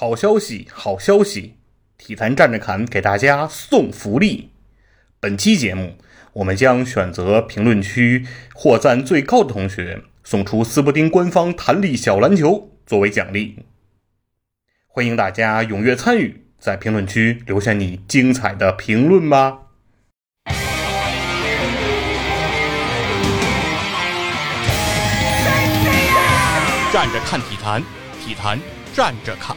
好消息，好消息！体坛站着侃给大家送福利。本期节目，我们将选择评论区获赞最高的同学，送出斯伯丁官方弹力小篮球作为奖励。欢迎大家踊跃参与，在评论区留下你精彩的评论吧。站着看体坛，体坛站着侃，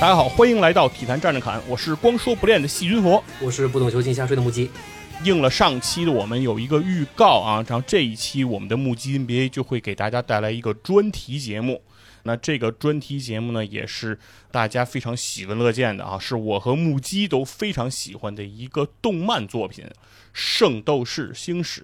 大家好，欢迎来到体坛站着侃，我是光说不练的细菌佛。我是不懂球进瞎吹的木鸡，应了上期的我们有一个预告啊，然后这一期我们的木鸡 NBA 就会给大家带来一个专题节目。那这个专题节目呢，也是大家非常喜闻乐见的啊，是我和木鸡都非常喜欢的一个动漫作品。《圣斗士星矢》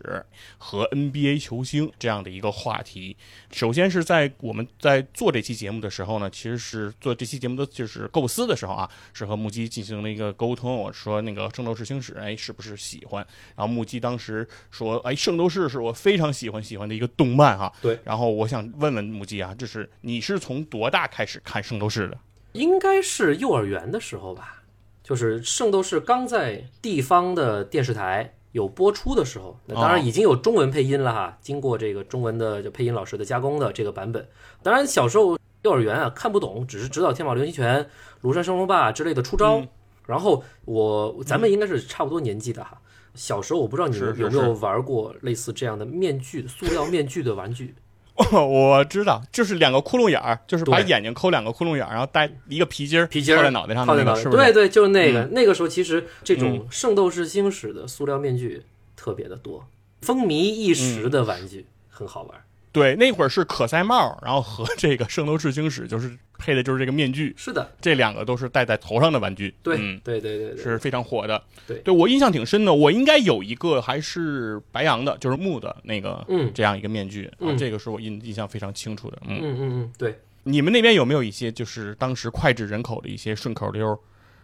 和 NBA 球星这样的一个话题，首先是在我们在做这期节目的时候呢，其实是做这期节目的就是构思的时候啊，是和木鸡进行了一个沟通。我说那个《圣斗士星矢》，哎，是不是喜欢？然后木鸡当时说，哎，《圣斗士》是我非常喜欢喜欢的一个动漫哈。对。然后我想问问木鸡啊，就是你是从多大开始看《圣斗士》的？应该是幼儿园的时候吧，就是《圣斗士》刚在地方的电视台。有播出的时候，那当然已经有中文配音了哈。经过这个中文的就配音老师的加工的这个版本，当然小时候幼儿园啊看不懂，只是知道天马流星拳、庐山升龙霸之类的出招。然后我咱们应该是差不多年纪的哈。小时候我不知道你们有没有玩过类似这样的面具、塑料面具的玩具。我知道，就是两个窟窿眼儿，就是把眼睛抠两个窟窿眼儿，然后戴一个皮筋儿，皮筋套在脑袋上，那个是不是？对对，就是那个。那个时候其实这种圣斗士星矢的塑料面具特别的多，风靡一时的玩具很好玩。对，那会儿是可赛帽，然后和这个圣斗士星矢就是。配的就是这个面具，是的，这两个都是戴在头上的玩具，对，嗯，对对对，是非常火的，对，对我印象挺深的，我应该有一个还是白羊的，就是木的那个，嗯，这样一个面具，嗯，这个是我印印象非常清楚的，嗯嗯嗯，对，你们那边有没有一些就是当时脍炙人口的一些顺口溜，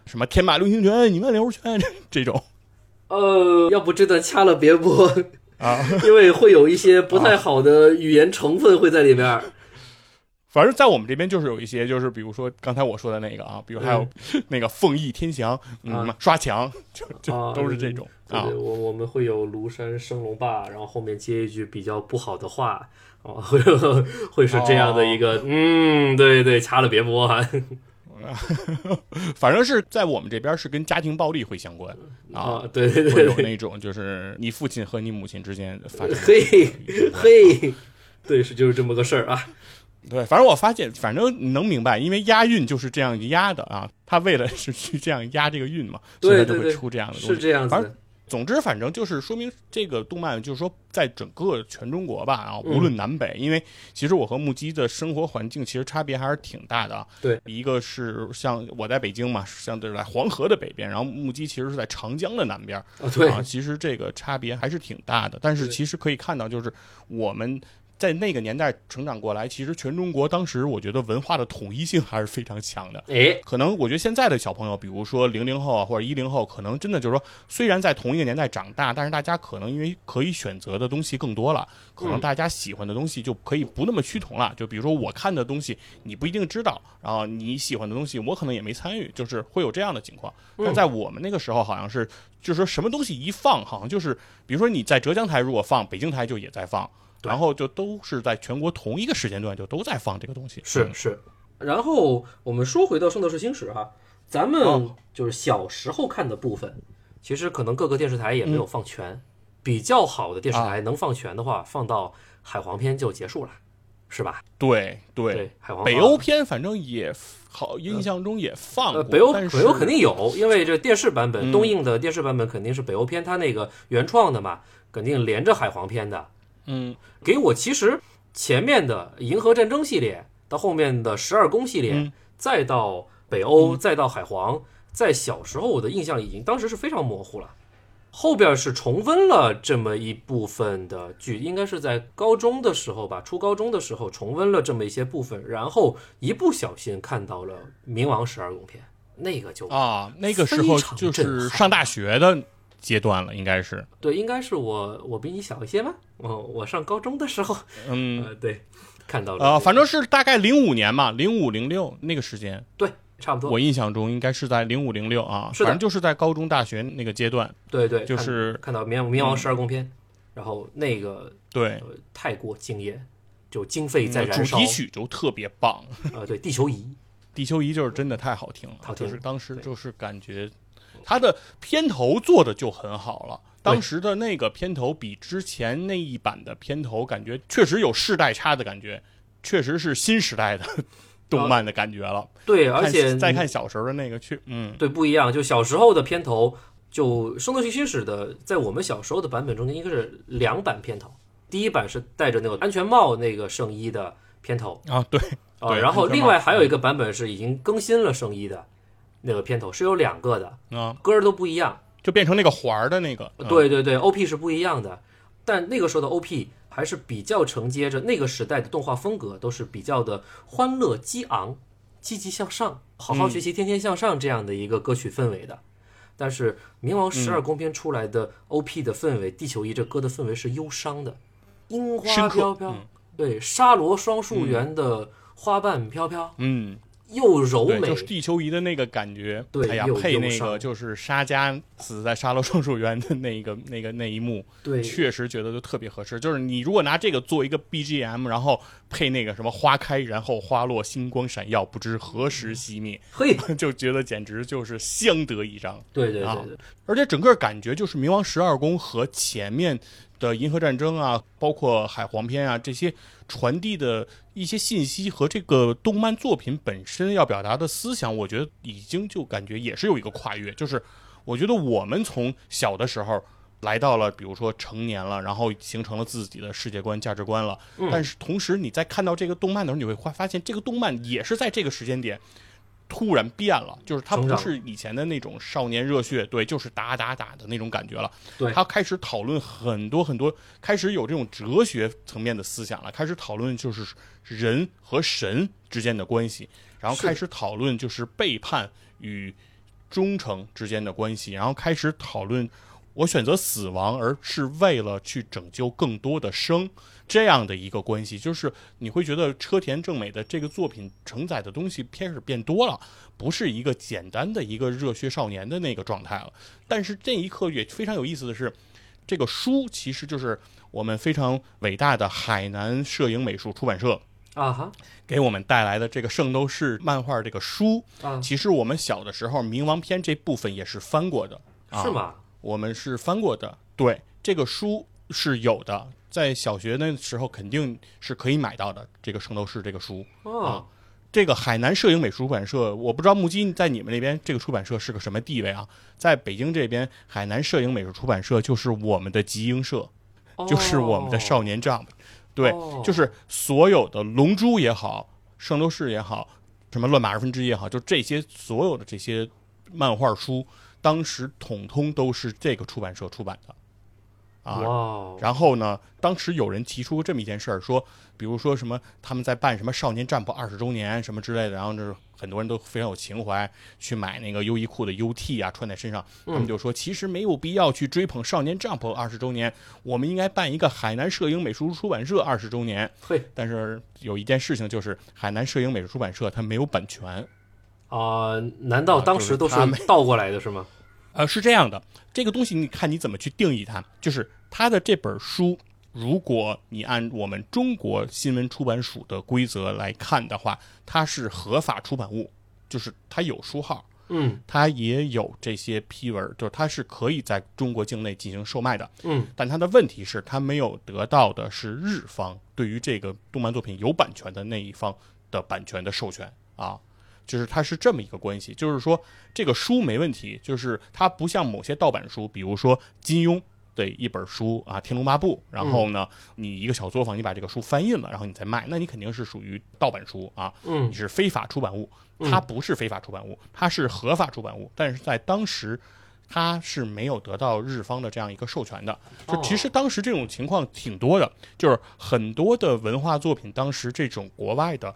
什么天马流星拳、你们流拳 这种？呃，要不这段掐了别播啊，因为会有一些不太好的语言成分会在里边。反正，在我们这边就是有一些，就是比如说刚才我说的那个啊，比如还有 那个凤翼天翔，嗯，刷墙，就就都是这种啊。我我们会有庐山升龙霸，然后后面接一句比较不好的话，哦，会会是这样的一个，嗯，对对，掐了别播啊。反正是在我们这边是跟家庭暴力会相关啊，对对对，会有那种就是你父亲和你母亲之间发生，嘿嘿，对，是就是这么个事儿啊。对，反正我发现，反正能明白，因为押韵就是这样押的啊。他为了是去这样押这个韵嘛，所以他就会出这样的东西。是这样子。总之，反正就是说明这个动漫，就是说在整个全中国吧，啊，无论南北，因为其实我和木鸡的生活环境其实差别还是挺大的。对，一个是像我在北京嘛，相对来黄河的北边，然后木鸡其实是在长江的南边。啊，对啊，其实这个差别还是挺大的。但是其实可以看到，就是我们。在那个年代成长过来，其实全中国当时我觉得文化的统一性还是非常强的。诶，可能我觉得现在的小朋友，比如说零零后啊或者一零后，可能真的就是说，虽然在同一个年代长大，但是大家可能因为可以选择的东西更多了，可能大家喜欢的东西就可以不那么趋同了。就比如说我看的东西，你不一定知道，然后你喜欢的东西，我可能也没参与，就是会有这样的情况。但在我们那个时候，好像是就是说什么东西一放，好像就是比如说你在浙江台如果放，北京台就也在放。然后就都是在全国同一个时间段就都在放这个东西，是是。然后我们说回到《圣斗士星矢》哈，咱们就是小时候看的部分，其实可能各个电视台也没有放全。比较好的电视台能放全的话，放到海皇篇就结束了，是吧？对对，海皇北欧篇反正也好，印象中也放过。北欧北欧肯定有，因为这电视版本东映的电视版本肯定是北欧篇，它那个原创的嘛，肯定连着海皇篇的。嗯，给我其实前面的银河战争系列，到后面的十二宫系列，再到北欧，再到海皇，在小时候我的印象已经当时是非常模糊了。后边是重温了这么一部分的剧，应该是在高中的时候吧，初高中的时候重温了这么一些部分，然后一不小心看到了《冥王十二宫篇》，那个就啊，那个时候就是上大学的阶段了，应该是对，应该是我我比你小一些吗？哦，我上高中的时候，嗯，对，看到了啊，反正是大概零五年嘛，零五零六那个时间，对。差不多，我印象中应该是在零五零六啊，反正就是在高中、大学那个阶段。对对，就是看到《冥冥王十二宫篇》，然后那个对太过惊艳，就经费在燃烧，主题曲就特别棒啊！对，地球仪，地球仪就是真的太好听了，好听。就是当时就是感觉它的片头做的就很好了，当时的那个片头比之前那一版的片头感觉确实有世代差的感觉，确实是新时代的。动漫的感觉了，对，而且再看小时候的那个去，嗯，对，不一样。就小时候的片头，就《圣斗士星矢》的，在我们小时候的版本中间，应该是两版片头。第一版是戴着那个安全帽那个圣衣的片头啊，对，啊，然后另外还有一个版本是已经更新了圣衣的那个片头，是有两个的啊，歌都不一样，就变成那个环儿的那个，对对对，OP 是不一样的，但那个时候的 OP。还是比较承接着那个时代的动画风格，都是比较的欢乐激昂、积极向上、好好学习、天天向上这样的一个歌曲氛围的。但是《冥王十二宫篇》出来的 OP 的氛围，《地球仪》这歌的氛围是忧伤的，樱花飘飘，对，沙罗双树园的花瓣飘飘，嗯。又柔美，就是地球仪的那个感觉。对，哎呀，配那个就是沙加死在沙漏双树园的那个、那个那一幕，对，确实觉得就特别合适。就是你如果拿这个做一个 BGM，然后配那个什么花开，然后花落，星光闪耀，不知何时熄灭，嘿，就觉得简直就是相得益彰。对对对对，而且整个感觉就是冥王十二宫和前面。的银河战争啊，包括海皇篇啊，这些传递的一些信息和这个动漫作品本身要表达的思想，我觉得已经就感觉也是有一个跨越。就是我觉得我们从小的时候来到了，比如说成年了，然后形成了自己的世界观、价值观了。但是同时你在看到这个动漫的时候，你会发发现这个动漫也是在这个时间点。突然变了，就是他不是以前的那种少年热血，对，就是打打打的那种感觉了。对，他开始讨论很多很多，开始有这种哲学层面的思想了，开始讨论就是人和神之间的关系，然后开始讨论就是背叛与忠诚之间的关系，然后开始讨论我选择死亡而是为了去拯救更多的生。这样的一个关系，就是你会觉得车田正美的这个作品承载的东西开始变多了，不是一个简单的一个热血少年的那个状态了。但是这一刻也非常有意思的是，这个书其实就是我们非常伟大的海南摄影美术出版社啊哈给我们带来的这个《圣斗士》漫画这个书。啊，其实我们小的时候冥王篇这部分也是翻过的，是吗？我们是翻过的，对，这个书是有的。在小学那时候肯定是可以买到的，这个《圣斗士》这个书。啊，这个海南摄影美术出版社，我不知道木金在你们那边这个出版社是个什么地位啊？在北京这边，海南摄影美术出版社就是我们的集英社，就是我们的少年 Jump，对，就是所有的龙珠也好，圣斗士也好，什么乱马二分之一也好，就这些所有的这些漫画书，当时统通都是这个出版社出版的。啊，然后呢？当时有人提出过这么一件事儿，说，比如说什么他们在办什么少年战 p 二十周年什么之类的，然后就是很多人都非常有情怀，去买那个优衣库的 UT 啊，穿在身上。他们就说，其实没有必要去追捧少年 Jump 二十周年，我们应该办一个海南摄影美术出版社二十周年。对，但是有一件事情就是，海南摄影美术出版社它没有版权。啊？难道当时都是倒过来的是吗？呃，是这样的，这个东西你看你怎么去定义它。就是它的这本书，如果你按我们中国新闻出版署的规则来看的话，它是合法出版物，就是它有书号，嗯，它也有这些批文，就是它是可以在中国境内进行售卖的，嗯。但它的问题是，它没有得到的是日方对于这个动漫作品有版权的那一方的版权的授权啊。就是它是这么一个关系，就是说这个书没问题，就是它不像某些盗版书，比如说金庸的一本书啊《天龙八部》，然后呢，你一个小作坊你把这个书翻印了，然后你再卖，那你肯定是属于盗版书啊，嗯，你是非法出版物。它不是非法出版物，它是合法出版物，但是在当时它是没有得到日方的这样一个授权的。就哦其实当时这种情况挺多的，就是很多的文化作品，当时这种国外的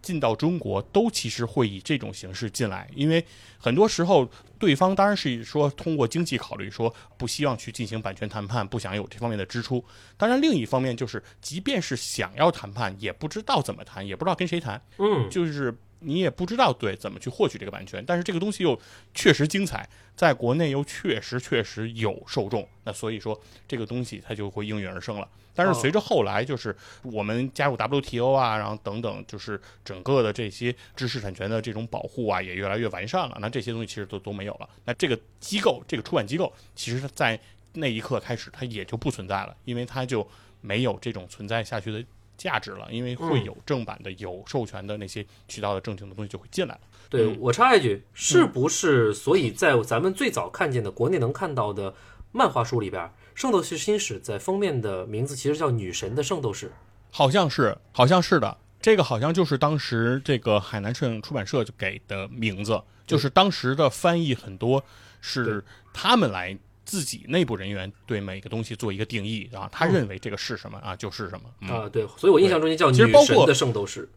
进到中国，都其实会以这种形式进来，因为很多时候对方当然是说通过经济考虑，说不希望去进行版权谈判，不想有这方面的支出。当然，另一方面就是，即便是想要谈判，也不知道怎么谈，也不知道跟谁谈，嗯，就是你也不知道对怎么去获取这个版权，但是这个东西又确实精彩，在国内又确实确实有受众，那所以说这个东西它就会应运而生了。但是随着后来就是我们加入 WTO 啊，然后等等，就是整个的这些知识产权的这种保护啊，也越来越完善了。那这些东西其实都都没有了。那这个机构，这个出版机构，其实在那一刻开始，它也就不存在了，因为它就没有这种存在下去的价值了，因为会有正版的、有授权的那些渠道的正经的东西就会进来了。对嗯我插一句，是不是？所以在咱们最早看见的国内能看到的漫画书里边，《圣斗士星矢》在封面的名字其实叫《女神的圣斗士》。好像是，好像是的。这个好像就是当时这个海南摄影出版社就给的名字，就是当时的翻译很多是他们来自己内部人员对每个东西做一个定义，然后他认为这个是什么啊，就是什么。嗯，啊，对，所以我印象中间叫其实包括女神的圣斗士。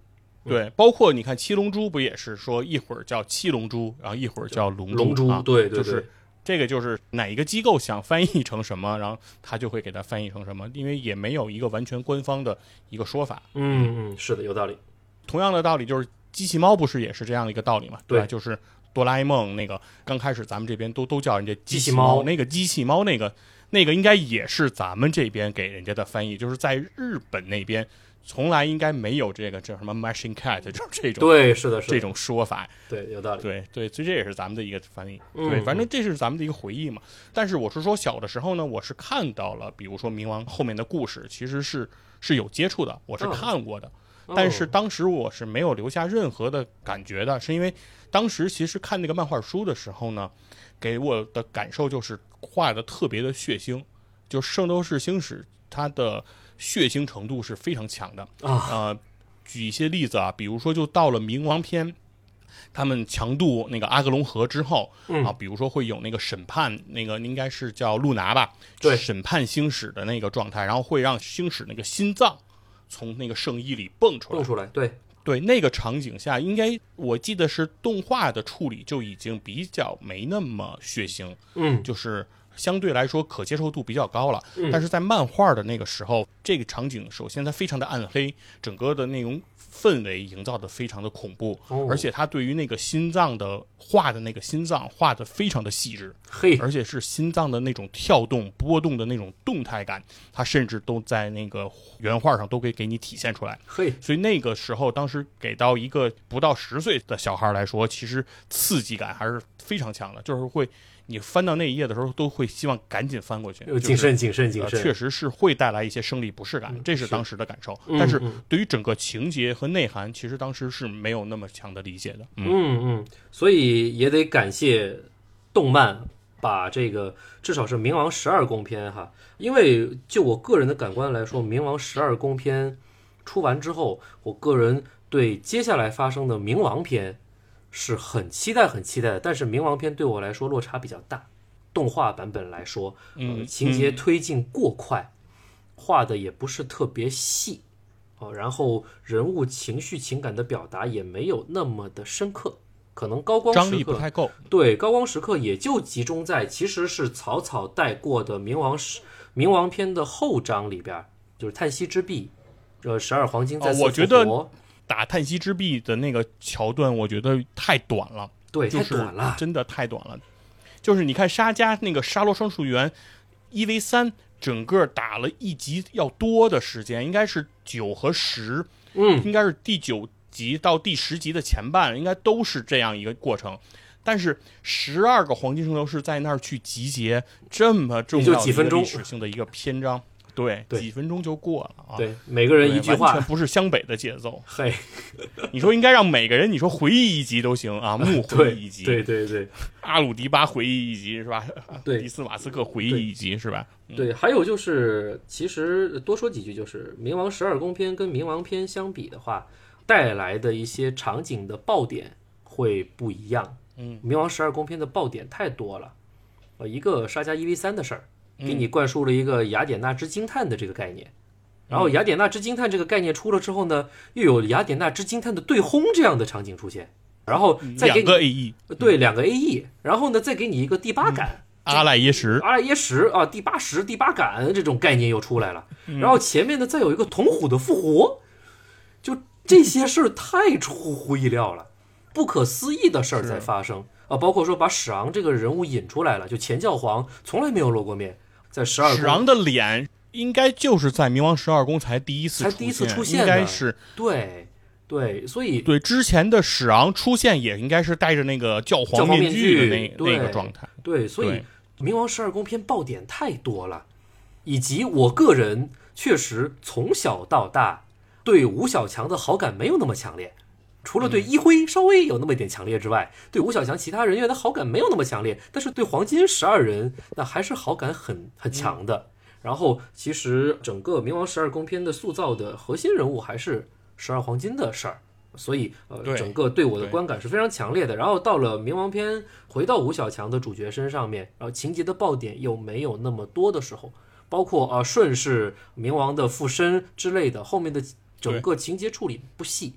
对，包括你看七龙珠不也是说一会儿叫七龙珠，然后一会儿叫龙龙珠啊，对就是这个就是哪一个机构想翻译成什么，然后他就会给它翻译成什么，因为也没有一个完全官方的一个说法。嗯嗯，是的，有道理。同样的道理，就是机器猫不是也是这样的一个道理嘛？对吧？对就是哆啦 A 梦那个刚开始咱们这边都都叫人家机器猫那个机器猫那个那个应该也是咱们这边给人家的翻译，就是在日本那边从来应该没有这个叫什么 machine cat 就是这种对，是的，是的，这种说法。对，有道理。对对，所以这也是咱们的一个翻译。嗯对，反正这是咱们的一个回忆嘛。但是我是说，小的时候呢，我是看到了，比如说冥王后面的故事，其实是是有接触的，我是嗯看过的。哦但是当时我是没有留下任何的感觉的，是因为当时其实看那个漫画书的时候呢，给我的感受就是画的特别的血腥，就《圣斗士星矢》它的血腥程度是非常强的。啊，呃，举一些例子啊，比如说就到了冥王篇，他们强渡那个阿格隆河之后、嗯。啊，比如说会有那个审判，那个应该是叫露娜吧，对。审判星矢的那个状态，然后会让星矢那个心脏从那个圣衣里蹦出来蹦。出来，对，对，那个场景下，应该我记得是动画的处理就已经比较没那么血腥，嗯，就是相对来说可接受度比较高了。嗯但是在漫画的那个时候，这个场景首先它非常的暗黑，整个的内容氛围营造的非常的恐怖，哦而且它对于那个心脏的画的那个心脏画的非常的细致，嘿，而且是心脏的那种跳动、波动的那种动态感，它甚至都在那个原画上都可以给你体现出来。嘿，所以那个时候，当时给到一个不到十岁的小孩来说，其实刺激感还是非常强的，就是会你翻到那一页的时候，都会希望赶紧翻过去，就是谨慎，谨慎，谨呃，慎。确实是会带来一些生理不适感，这是当时的感受。嗯但是嗯对于整个情节和内涵，其实当时是没有那么强的理解的。嗯，嗯嗯，所以也得感谢动漫把这个至少是冥王十二宫篇哈，因为就我个人的感官来说，冥王十二宫篇出完之后，我个人对接下来发生的冥王篇是很期待很期待的，但是冥王篇对我来说落差比较大，动画版本来说，呃，嗯情节推进过快，画的也不是特别细。哦，然后人物情绪情感的表达也没有那么的深刻，可能高光张时刻力不太够。对高光时刻也就集中在其实是草草带过的冥王时冥王篇的后章里边儿，就是叹息之壁，呃，十二黄金在复我觉得活打叹息之壁的那个桥段，我觉得太短了。对就是太短了，真的太短了。就是你看沙加那个沙罗双树园一 v 三，整个打了一集要多的时间，应该是九和十，嗯，应该是第九集到第十集的前半，应该都是这样一个过程。但是十二个黄金圣斗士在那儿去集结这么重要历史性的一个篇章，对，对。几分钟就过了啊。对，每个人一句话。完全，不是湘北的节奏。嘿，你说应该让每个人，你说回忆一集都行啊，木回忆一集，对对对阿鲁迪巴回忆一集是吧？对。迪斯瓦斯克回忆一集是吧？对，还有就是，其实多说几句，就是冥王十二宫篇跟冥王篇相比的话，带来的一些场景的爆点会不一样。嗯，冥王十二宫篇的爆点太多了，呃一个沙加一 v 三的事儿，嗯给你灌输了一个雅典娜之惊叹的这个概念。然后雅典娜之惊叹这个概念出了之后呢，又有雅典娜之惊叹的对轰这样的场景出现，然后再给两个 AE，对两个 AE，然后呢再给你一个第八感，阿赖耶识，阿赖耶识啊，第八识、第八感这种概念又出来了。嗯。然后前面呢再有一个铜虎的复活，就这些事儿太出乎意料了，不可思议的事儿在发生。啊！包括说把史昂这个人物引出来了，就前教皇从来没有露过面，在十二史昂的脸应该就是在冥王十二宫才第一次才第一次出现应该是对对，所以对之前的史昂出现也应该是戴着那个教教皇皇面具具的那对那个状态。对，所以对冥王十二宫篇爆点太多了，以及我个人确实从小到大对吴小强的好感没有那么强烈，除了对一辉稍微有那么一点强烈之外，对吴小强其他人员的好感没有那么强烈，但是对黄金十二人那还是好感很很强的。然后其实整个冥王十二宫篇的塑造的核心人物还是十二黄金的事儿。所以，呃，整个对我的观感是非常强烈的。然后到了冥王篇，回到吴小强的主角身上面，然后情节的爆点又没有那么多的时候，包括啊顺势冥王的附身之类的，后面的整个情节处理不细，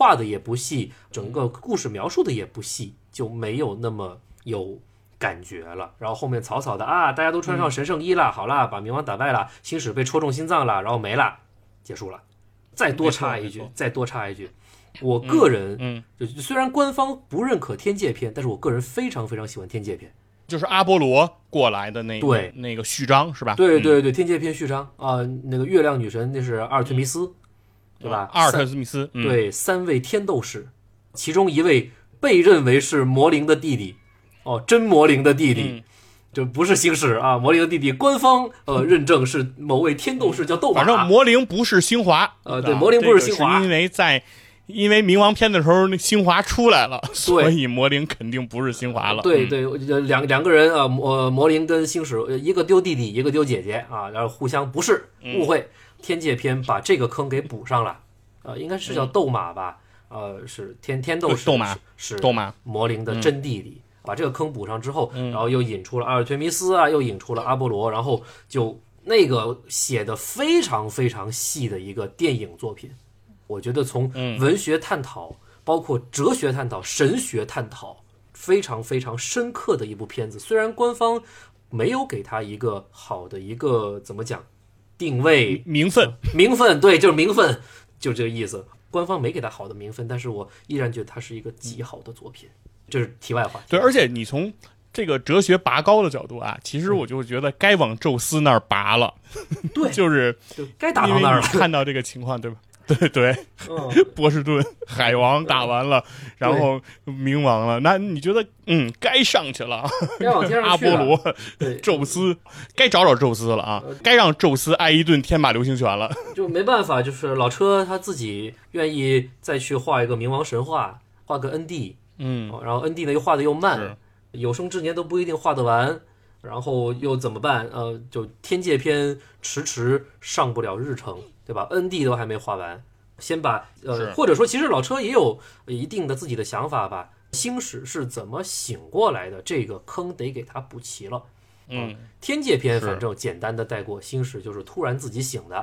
画的也不细，整个故事描述的也不细，就没有那么有感觉了。然后后面草草的啊，大家都穿上神圣衣了，好啦，把冥王打败了，星矢被戳中心脏了，然后没了，结束了。再多插一句再多插一句，我个人嗯，就虽然官方不认可天界篇，但是我个人非常非常喜欢天界篇。就是阿波罗过来的那对那个序章是吧？嗯，对对对，天界篇序章啊、那个月亮女神那是阿尔忒弥斯，对吧？阿尔三特密斯，嗯，对三位天斗士，其中一位被认为是魔灵的弟弟，哦，真魔灵的弟弟。嗯这不是星矢啊，魔灵的弟弟，官方呃认证是某位天斗士叫斗马，反正魔灵不是星华，啊呃对魔灵不是星华这个因为在因为冥王篇的时候，那星华出来了，所以魔灵肯定不是星华了。嗯，对对，呃两两个人啊，魔魔灵跟星矢，呃一个丢弟弟，一个丢姐姐啊，然后互相不是嗯误会。天界篇把这个坑给补上了，呃，应该是叫斗马吧，呃，是天天斗士斗马是是斗马。魔灵的真弟弟。把这个坑补上之后，嗯。然后又引出了阿尔忒弥斯啊，又引出了阿波罗，然后就那个写的非常非常细的一个电影作品，我觉得从嗯。文学探讨，包括哲学探讨、神学探讨，非常非常深刻的一部片子。虽然官方没有给他一个好的一个怎么讲定位名分，名分，对，就是名分，就这个意思。官方没给他好的名分，但是我依然觉得它是一个极好的作品。这是题外话。对，而且你从这个哲学拔高的角度啊，其实我就觉得该往宙斯那儿拔了，对 就是该打到那儿了。看到这个情况，对吧？对对，嗯，波士顿海王打完了，然后冥王了，那你觉得嗯，该上去了，该往天 阿上阿。波罗、对，宙斯，该找找宙斯了啊，该让宙斯挨一顿天马流星拳了。就没办法，就是老车他自己愿意再去画一个冥王神话，画个 ND，嗯，然后 ND 呢又画的又慢，有生之年都不一定画得完，然后又怎么办？呃，就天界篇迟迟上不了日程，对吧？ND 都还没画完，先把呃，或者说其实老车也有一定的自己的想法吧。星矢是怎么醒过来的？这个坑得给他补齐了。嗯，天界篇反正简单的带过，星矢就是突然自己醒的，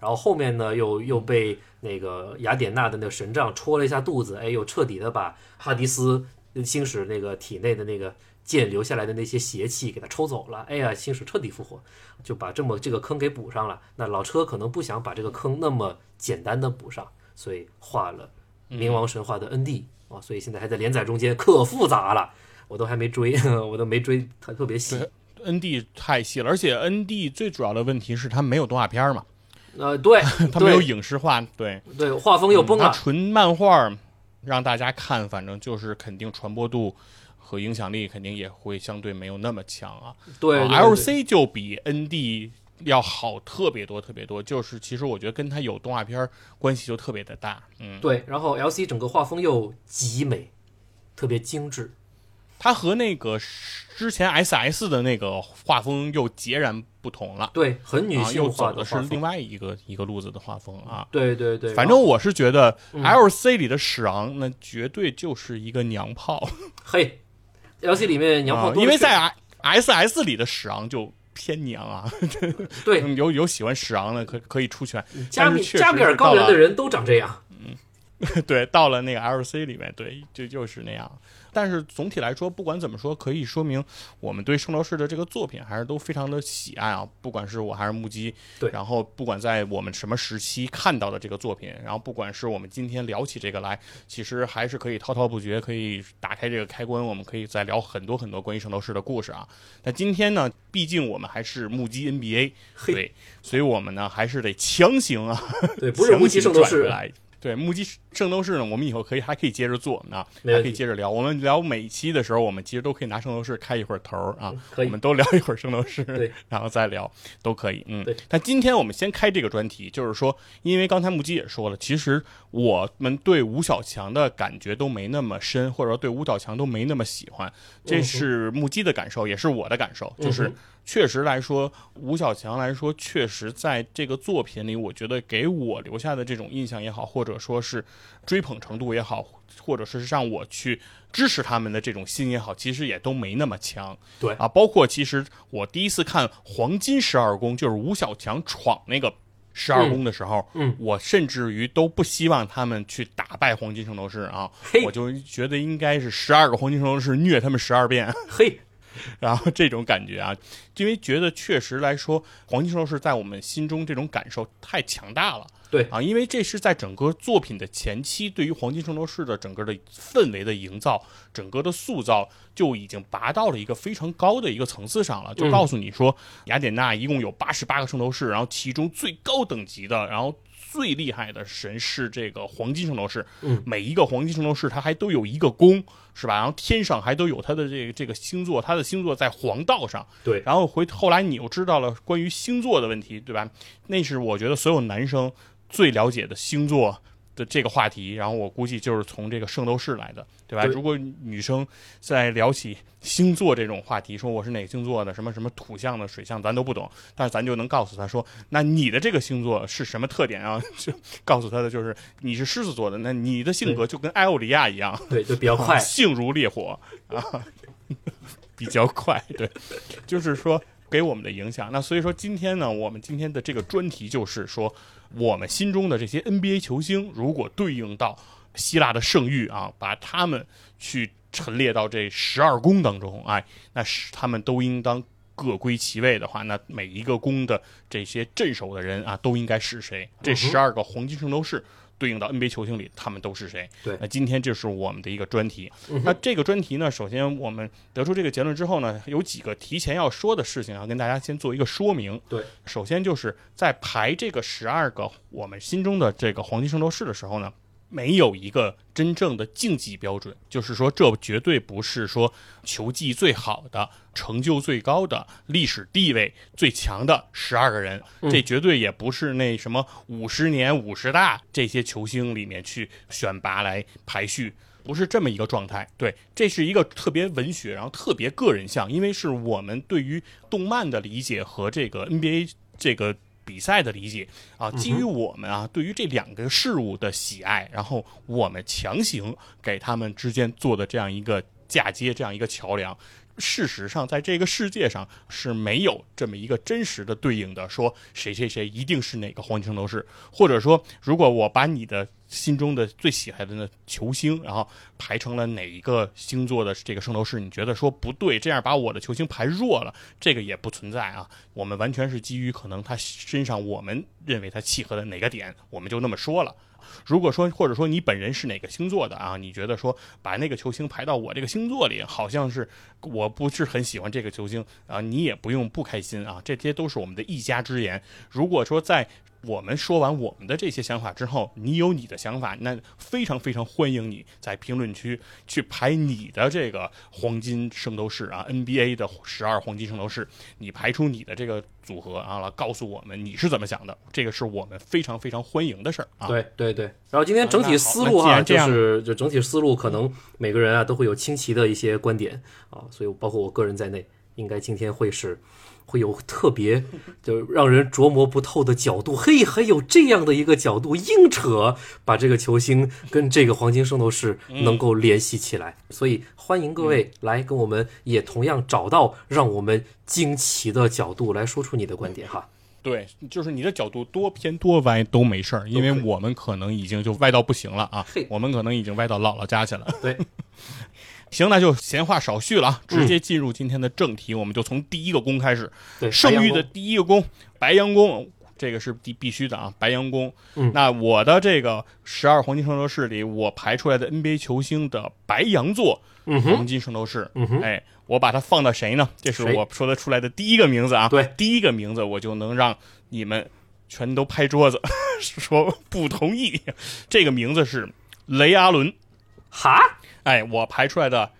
然后后面呢又又被那个雅典娜的那个神杖戳了一下肚子，哎，又彻底的把哈迪斯星矢那个体内的那个剑留下来的那些邪气给他抽走了，哎呀，星矢彻底复活，就把这么这个坑给补上了。那老车可能不想把这个坑那么简单的补上，所以画了冥王神话的 ND 啊，所以现在还在连载中间，可复杂了。我都还没追，我都没追，它特别细。N D 太细了，而且 N D 最主要的问题是它没有动画片嘛，呃，对，它没有影视化，对，对，画风又崩了。它纯漫画让大家看，反正就是肯定传播度和影响力肯定也会相对没有那么强啊。对 L 对 C 就比 N D 要好特别多特别多，就是其实我觉得跟它有动画片关系就特别的大，嗯，对，然后 L C 整个画风又极美，特别精致。它和那个之前 S S 的那个画风又截然不同了。对，很女性化走的是。另外一个一个路子的画风啊。对对对，反正我是觉得嗯 L C 里的史昂那绝对就是一个娘炮嘿，L C 里面娘炮啊，多因为在 S S 里的史昂就偏娘啊，对，有有喜欢史昂的可可以出拳，加加米尔高原的人都长这样。嗯。对，到了那个 LC 里面，对，就就是那样。但是总体来说，不管怎么说，可以说明我们对圣斗士的这个作品还是都非常的喜爱啊。不管是我还是木鸡，对然后不管在我们什么时期看到的这个作品，然后不管是我们今天聊起这个来，其实还是可以滔滔不绝，可以打开这个开关，我们可以再聊很多很多关于圣斗士的故事啊。那今天呢，毕竟我们还是目击 NBA，对，所以我们呢还是得强行啊，对，不是木鸡圣斗士，来。对，目击圣斗士呢，我们以后可以还可以接着做啊，还可以接着聊。我们聊每一期的时候，我们其实都可以拿圣斗士开一会儿头儿啊，可以我们都聊一会儿圣斗士，对，然后再聊都可以。嗯对，但今天我们先开这个专题，就是说，因为刚才木鸡也说了，其实我们对吴小强的感觉都没那么深，或者说对吴小强都没那么喜欢，这是木鸡的感受，也是我的感受，就是确实来说，吴小强来说，确实在这个作品里，我觉得给我留下的这种印象也好，或者说是追捧程度也好，或者是让我去支持他们的这种心也好，其实也都没那么强。对啊，包括其实我第一次看黄金十二宫，就是吴小强闯那个。十二宫的时候，嗯我甚至于都不希望他们去打败黄金圣斗士啊，我就觉得应该是十二个黄金圣斗士虐他们十二遍。嘿，然后这种感觉啊，因为觉得确实来说，黄金圣斗士在我们心中这种感受太强大了。对啊，因为这是在整个作品的前期，对于黄金圣斗士的整个的氛围的营造、整个的塑造，就已经拔到了一个非常高的一个层次上了。就告诉你说，雅典娜一共有八十八个圣斗士，然后其中最高等级的，然后。最厉害的神是这个黄金圣斗士，嗯，每一个黄金圣斗士他还都有一个宫，是吧？然后天上还都有他的这个这个星座，他的星座在黄道上，对，然后回后来你又知道了关于星座的问题，对吧？那是我觉得所有男生最了解的星座的这个话题，然后我估计就是从这个圣斗士来的，对吧？对如果女生在聊起星座这种话题，说我是哪个星座的，什么什么土象的、水象，咱都不懂，但是咱就能告诉她说，那你的这个星座是什么特点啊？就告诉她的就是你是狮子座的，那你的性格就跟艾欧里亚一样，对，就比较快。性如烈火啊，比较快，对，就是说给我们的影响。那所以说今天呢，我们今天的这个专题就是说，我们心中的这些 NBA 球星，如果对应到希腊的圣域啊，把他们去陈列到这十二宫当中，哎，那是他们都应当。各归其位的话，那每一个宫的这些镇守的人啊，都应该是谁？这十二个黄金圣斗士对应到 NBA 球星里，他们都是谁？对那今天这是我们的一个专题。嗯那这个专题呢，首先我们得出这个结论之后呢，有几个提前要说的事情，要跟大家先做一个说明。对，首先就是在排这个十二个我们心中的这个黄金圣斗士的时候呢，没有一个真正的竞技标准，就是说这绝对不是说球技最好的、成就最高的、历史地位最强的十二个人，这绝对也不是那什么五十年五十大这些球星里面去选拔来排序。不是这么一个状态，对，这是一个特别文学，然后特别个人向，因为是我们对于动漫的理解和这个 NBA 这个比赛的理解啊，基于我们啊对于这两个事物的喜爱，然后我们强行给他们之间做的这样一个嫁接，这样一个桥梁。事实上，在这个世界上是没有这么一个真实的对应的，说谁谁谁一定是哪个黄金圣斗士，或者说，如果我把你的心中的最喜爱的那球星，然后排成了哪一个星座的这个圣斗士，你觉得说不对，这样把我的球星排弱了，这个也不存在啊。我们完全是基于可能他身上我们认为他契合的哪个点，我们就那么说了。如果说，或者说你本人是哪个星座的啊？你觉得说把那个球星排到我这个星座里，好像是我不是很喜欢这个球星啊，你也不用不开心啊，这些都是我们的一家之言。如果说在我们说完我们的这些想法之后，你有你的想法，那非常非常欢迎你在评论区去排你的这个黄金圣斗士啊，NBA 的十二黄金圣斗士，你排出你的这个组合啊，来告诉我们你是怎么想的，这个是我们非常非常欢迎的事儿啊。对对对，然后今天整体思路哈，那好那既然这样就是就整体思路，可能每个人啊都会有清奇的一些观点啊，所以包括我个人在内，应该今天会是会有特别 就让人琢磨不透的角度。嘿，还有这样的一个角度，硬扯把这个球星跟这个黄金圣斗士能够联系起来。所以欢迎各位来跟我们也同样找到让我们惊奇的角度来说出你的观点哈。对，就是你的角度多偏多歪都没事儿，因为我们可能已经就歪到不行了啊嘿，我们可能已经歪到姥姥家去了。对，行，那就闲话少叙了啊，直接进入今天的正题，我们就从第一个宫开始。圣域的第一个宫，白羊宫，这个是必必须的啊，白羊宫。嗯那我的这个十二黄金圣斗士里，我排出来的 NBA 球星的白羊座黄金圣斗士，嗯哎，我把它放到谁呢？这是我说得出来的第一个名字啊。对，第一个名字我就能让你们全都拍桌子，说不同意。这个名字是雷阿伦。哈哎，我排出来的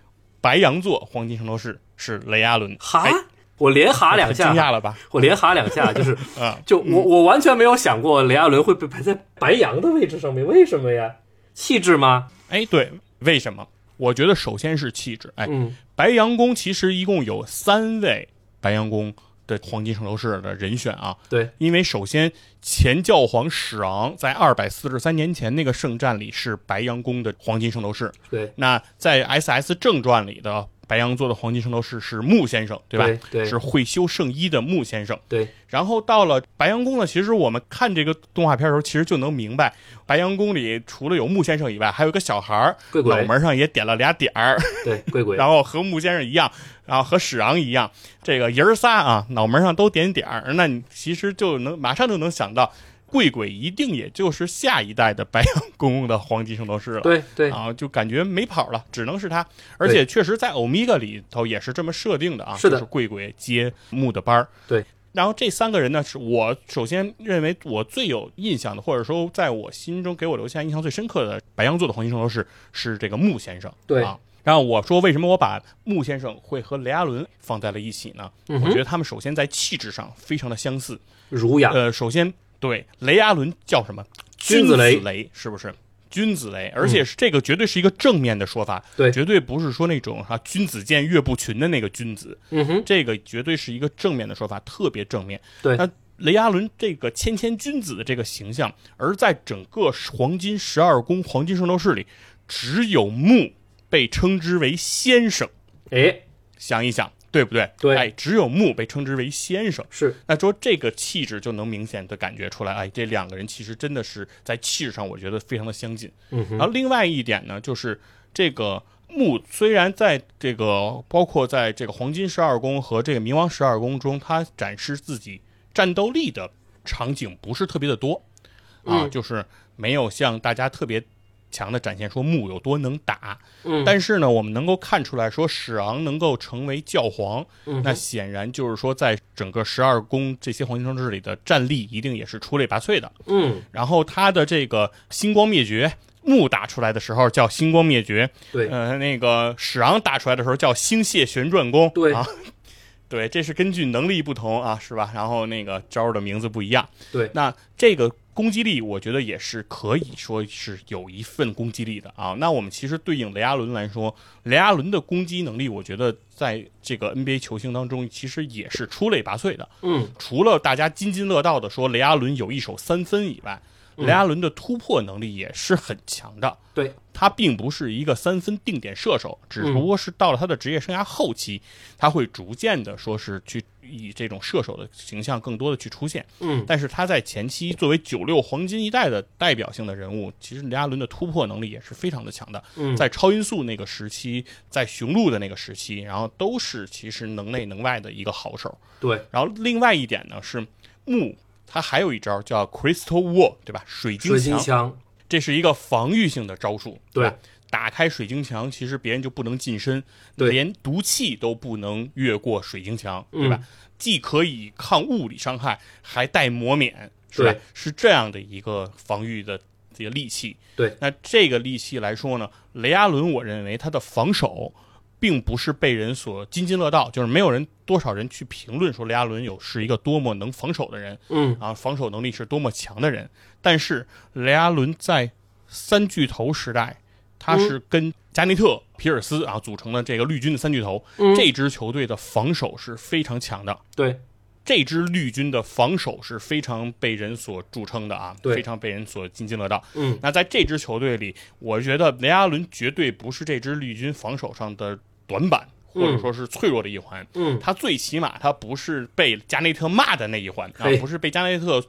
白羊座黄金圣斗士是雷阿伦。哈哎，我连哈两下惊，讶了吧？我连哈两下，就是啊，就我我完全没有想过雷阿伦会被排在白羊的位置上面，为什么呀？气质吗？哎，对，为什么？我觉得首先是气质。哎，嗯白羊宫其实一共有三位白羊宫的黄金圣斗士的人选啊。对，因为首先前教皇史昂在二百四十三年前那个圣战里是白羊宫的黄金圣斗士，对。那在 SS 正传里的白羊座的黄金圣斗士是木先生，对吧？对对是会修圣衣的木先生。对，然后到了白羊宫呢，其实我们看这个动画片的时候，其实就能明白，白羊宫里除了有木先生以外，还有一个小孩儿，脑门上也点了俩点儿，对，贵鬼，然后和木先生一样，然后和史昂一样，这个爷儿仨啊，脑门上都点点儿，那你其实就能马上就能想到，贵鬼一定也就是下一代的白羊公公的黄金圣斗士了。对对啊，就感觉没跑了，只能是他。而且确实在欧米伽里头也是这么设定的啊，是的就是贵鬼接木的班儿。对。然后这三个人呢，是我首先认为我最有印象的，或者说在我心中给我留下印象最深刻的白羊座的黄金圣斗士是这个木先生。对啊。然后我说，为什么我把木先生会和雷阿伦放在了一起呢？嗯我觉得他们首先在气质上非常的相似。儒雅，呃，首先对雷阿伦叫什么？君子雷雷是不是？君子雷，而且是这个绝对是一个正面的说法，对绝对不是说那种啊君子见岳不群的那个君子，嗯哼，这个绝对是一个正面的说法，特别正面。对那雷阿伦这个谦谦君子的这个形象，而在整个黄金十二宫黄金圣斗士里，只有木被称之为先生。哎，想一想，对不对？对哎，只有木被称之为先生。是那说这个气质就能明显的感觉出来，哎，这两个人其实真的是在气质上，我觉得非常的相近。嗯然后另外一点呢，就是这个木虽然在这个包括在这个黄金十二宫和这个冥王十二宫中，它展示自己战斗力的场景不是特别的多啊，嗯就是没有像大家特别强的展现说木有多能打。嗯但是呢，我们能够看出来说史昂能够成为教皇，嗯那显然就是说在整个十二宫这些黄金圣斗士里的战力一定也是出类拔萃的。嗯，然后他的这个星光灭绝。木打出来的时候叫星光灭绝，对呃，那个史昂打出来的时候叫星屑旋转弓，对啊，对，这是根据能力不同啊，是吧？然后那个招儿的名字不一样，对，那这个攻击力，我觉得也是可以说是有一份攻击力的啊。那我们其实对应雷阿伦来说，雷阿伦的攻击能力，我觉得在这个 NBA 球星当中，其实也是出类拔萃的。嗯除了大家津津乐道的说雷阿伦有一手三分以外，雷阿伦的突破能力也是很强的。对，他并不是一个三分定点射手，只不过是到了他的职业生涯后期，他会逐渐的说是去以这种射手的形象更多的去出现。嗯但是他在前期作为九六黄金一代的代表性的人物，其实雷阿伦的突破能力也是非常的强的。嗯，在超音速那个时期，在雄鹿的那个时期，然后都是其实能内能外的一个好手。对，然后另外一点呢是木，他还有一招叫 Crystal Wall，对吧？水晶枪，这是一个防御性的招数，对吧？打开水晶墙，其实别人就不能近身，连毒气都不能越过水晶墙，嗯对吧？既可以抗物理伤害，还带魔免，是吧？是这样的一个防御的这个利器。对，那这个利器来说呢，雷阿伦，我认为他的防守并不是被人所津津乐道，就是没有人多少人去评论说雷阿伦有是一个多么能防守的人，嗯啊，防守能力是多么强的人。但是雷阿伦在三巨头时代，他是跟加内特、皮尔斯啊组成的这个绿军的三巨头，嗯，这支球队的防守是非常强的。对，这支绿军的防守是非常被人所著称的啊，对非常被人所津津乐道。嗯，那在这支球队里，我觉得雷阿伦绝对不是这支绿军防守上的短板，或者说是脆弱的一环。嗯，他最起码他不是被加内特骂的那一环啊，不是被加内特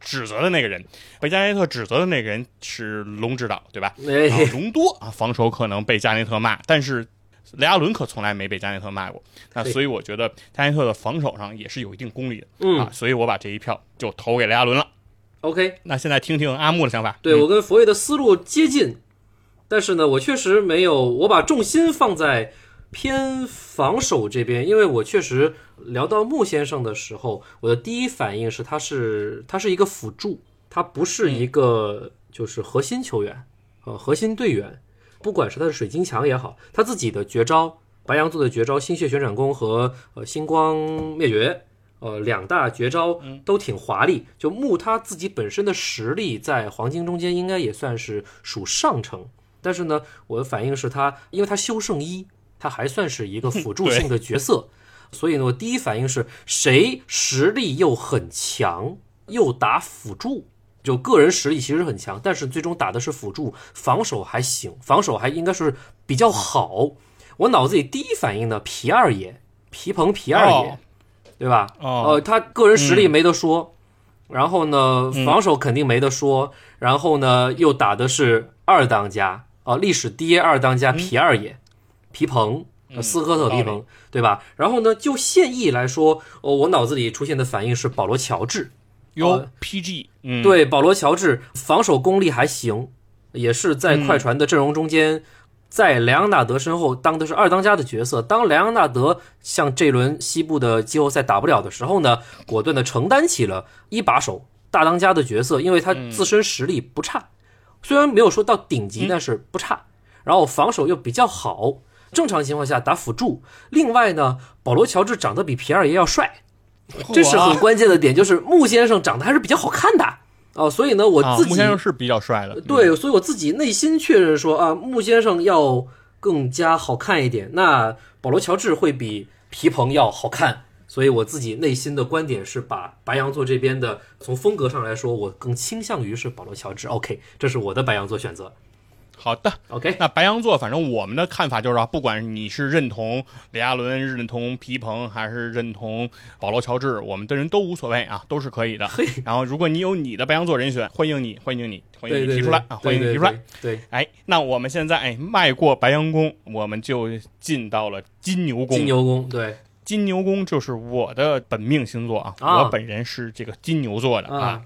指责的那个人。被加内特指责的那个人是龙指导，对吧？然后哎，隆多啊，防守可能被加内特骂，但是雷阿伦可从来没被加内特骂过。那所以我觉得加内特的防守上也是有一定功力的、嗯啊，所以我把这一票就投给雷阿伦了。，OK，那现在听听阿木的想法。对嗯我跟佛爷的思路接近，但是呢，我确实没有，我把重心放在偏防守这边，因为我确实聊到穆先生的时候，我的第一反应是他是他是一个辅助，他不是一个就是核心球员，呃，核心队员，不管是他的水晶墙也好，他自己的绝招，白羊座的绝招星血旋转功和呃星光灭绝。呃，两大绝招都挺华丽。就木他自己本身的实力在黄金中间应该也算是属上乘，但是呢，我的反应是他，因为他修圣一，他还算是一个辅助 性的角色，所以呢，我第一反应是谁实力又很强，又打辅助。就个人实力其实很强，但是最终打的是辅助，防守还行，防守还应该是比较好。我脑子里第一反应呢，皮二爷，皮蓬皮二爷，哦。对吧？哦。呃，他个人实力没得说，然后呢，嗯。防守肯定没得说，然后呢，又打的是二当家啊、历史第一二当家皮二爷，皮蓬。呃斯科特皮蓬，对吧？然后呢，就现役来说，哦，我脑子里出现的反应是保罗乔治，有呃 PG，嗯，对，保罗乔治防守功力还行，也是在快船的阵容中间，在莱昂纳德身后当的是二当家的角色。当莱昂纳德像这轮西部的季后赛打不了的时候呢，果断的承担起了一把手大当家的角色，因为他自身实力不差，虽然没有说到顶级，但是不差，然后防守又比较好。正常情况下打辅助，另外呢，保罗乔治长得比皮二爷要帅，这是很关键的点，就是穆先生长得还是比较好看的。哦，所以呢，我啊，自己、穆先生是比较帅的，嗯。对，所以我自己内心确认说啊，穆先生要更加好看一点，那保罗乔治会比皮蓬要好看，所以我自己内心的观点是把白羊座这边的从风格上来说，我更倾向于是保罗乔治。OK，这是我的白羊座选择。好的，OK，那白羊座，反正我们的看法就是啊，不管你是认同雷亚伦、认同皮蓬，还是认同保罗乔治，我们的人都无所谓啊，都是可以的。然后，如果你有你的白羊座人选，欢迎你，欢迎你，欢迎你提出来啊，欢迎你提出来。对。对，哎，那我们现在哎迈过白羊宫，我们就进到了金牛宫。金牛宫，对金牛宫就是我的本命星座啊，啊我本人是这个金牛座的啊啊，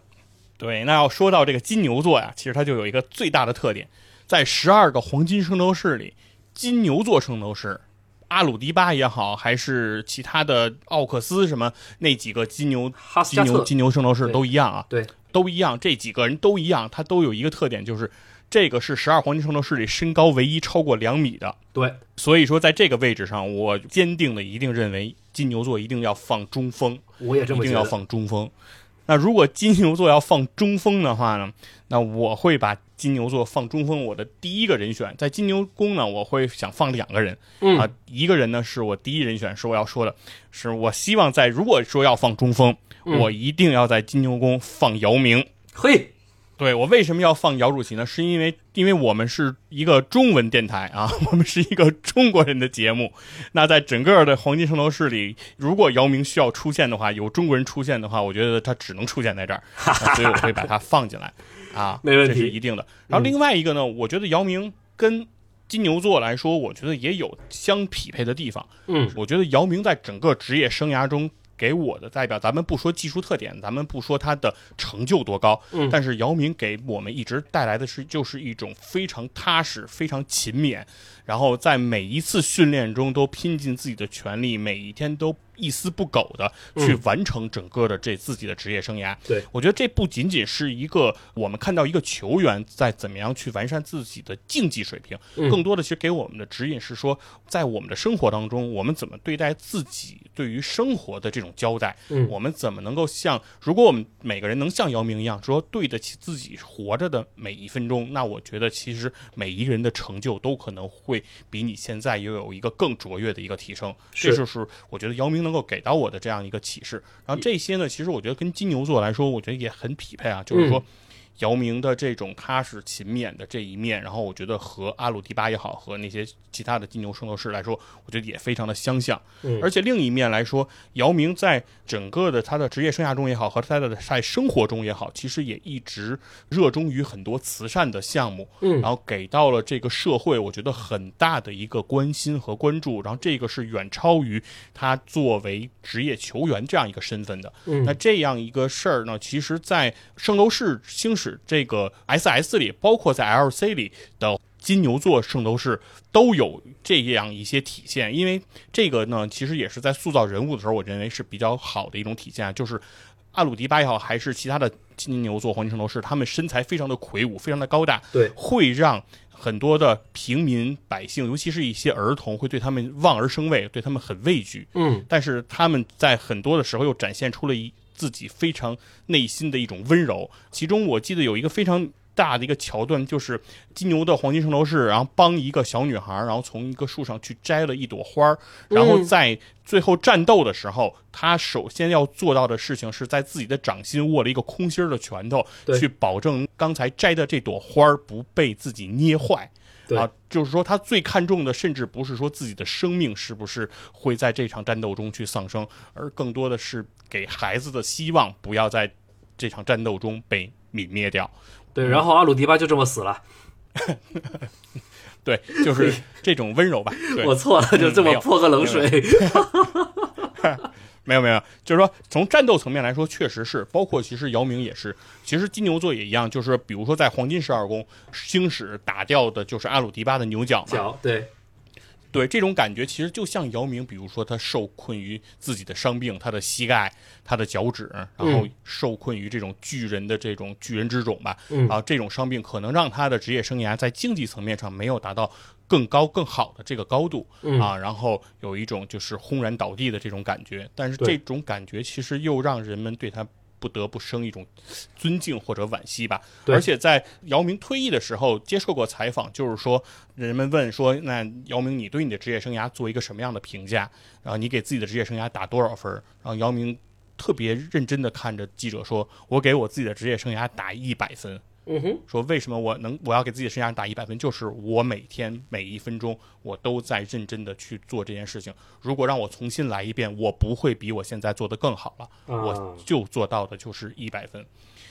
对，那要说到这个金牛座呀，其实它就有一个最大的特点，在十二个黄金圣斗士里，金牛座圣斗士，阿鲁迪巴也好，还是其他的奥克斯什么那几个金牛金牛金牛圣斗士都一样啊，对，都一样，这几个人都一样，他都有一个特点，就是这个是十二黄金圣斗士里身高唯一超过两米的。对，所以说，在这个位置上，我坚定的一定认为金牛座一定要放中锋，我也这么一定要。放中锋。那如果金牛座要放中锋的话呢，那我会把金牛座放中锋。我的第一个人选在金牛宫呢，我会想放两个人、嗯啊，一个人呢是我第一人选，是我要说的，是我希望在如果说要放中锋，嗯我一定要在金牛宫放姚明。嘿，对我为什么要放姚主席呢？是因为因为我们是一个中文电台啊，我们是一个中国人的节目。那在整个的黄金圣斗士里，如果姚明需要出现的话，有中国人出现的话，我觉得他只能出现在这儿，啊所以我会把他放进来啊，没问题这是一定的。然后另外一个呢，我觉得姚明跟金牛座来说，我觉得也有相匹配的地方。嗯，我觉得姚明在整个职业生涯中给我的代表，咱们不说技术特点，咱们不说他的成就多高，嗯但是姚明给我们一直带来的是，就是一种非常踏实、非常勤勉，然后在每一次训练中都拼尽自己的全力，每一天都一丝不苟的去完成整个的这自己的职业生涯。对。我觉得这不仅仅是一个我们看到一个球员在怎么样去完善自己的竞技水平，嗯。更多的其实给我们的指引是说，在我们的生活当中，我们怎么对待自己对于生活的这种交代，嗯。我们怎么能够像，如果我们每个人能像姚明一样，说对得起自己活着的每一分钟，那我觉得其实每一个人的成就都可能会比你现在又有一个更卓越的一个提升。这就是我觉得姚明明能够给到我的这样一个启示。然后这些呢，其实我觉得跟金牛座来说，我觉得也很匹配啊，就是说。姚明的这种踏实勤勉的这一面，然后我觉得和阿鲁迪巴也好，和那些其他的金牛圣斗士来说，我觉得也非常的相像。嗯而且另一面来说，姚明在整个的他的职业生涯中也好，和他的在生活中也好，其实也一直热衷于很多慈善的项目，嗯然后给到了这个社会，我觉得很大的一个关心和关注。然后这个是远超于他作为职业球员这样一个身份的。嗯那这样一个事儿呢，其实，在圣斗士星矢这个 SS 里，包括在 LC 里的金牛座圣斗士都有这样一些体现。因为这个呢，其实也是在塑造人物的时候，我认为是比较好的一种体现啊，就是。阿鲁迪巴也好，还是其他的金牛座黄金圣斗士，他们身材非常的魁梧，非常的高大，对会让很多的平民百姓，尤其是一些儿童，会对他们望而生畏，对他们很畏惧。嗯但是他们在很多的时候又展现出了一自己非常内心的一种温柔。其中我记得有一个非常大的一个桥段，就是金牛的黄金圣斗士，然后帮一个小女孩，然后从一个树上去摘了一朵花儿，然后在最后战斗的时候，他首先要做到的事情是在自己的掌心握了一个空心儿的拳头，对去保证刚才摘的这朵花儿不被自己捏坏。对啊，就是说他最看重的，甚至不是说自己的生命是不是会在这场战斗中去丧生，而更多的是给孩子的希望，不要在这场战斗中被泯灭掉。对，然后阿鲁迪巴就这么死了，对，就是这种温柔吧。对，我错了，就这么泼个冷水。没有没有，就是说从战斗层面来说，确实是，包括其实姚明也是，其实金牛座也一样，就是比如说在黄金十二宫，星矢打掉的就是阿鲁迪巴的牛角嘛，脚对，对这种感觉，其实就像姚明，比如说他受困于自己的伤病，他的膝盖、他的脚趾，然后受困于这种巨人的这种巨人之种吧，嗯。啊，这种伤病可能让他的职业生涯在竞技层面上没有达到更高更好的这个高度、嗯。啊，然后有一种就是轰然倒地的这种感觉，但是这种感觉其实又让人们对他。不得不生一种尊敬或者惋惜吧，而且在姚明退役的时候接受过采访，就是说人们问说，那姚明你对你的职业生涯做一个什么样的评价？然后你给自己的职业生涯打多少分？然后姚明特别认真的看着记者说：“我给我自己的职业生涯打一百分。”嗯哼，说为什么我能我要给自己的生涯打一百分，就是我每天每一分钟我都在认真的去做这件事情。如果让我重新来一遍，我不会比我现在做的更好了，啊我就做到的就是一百分。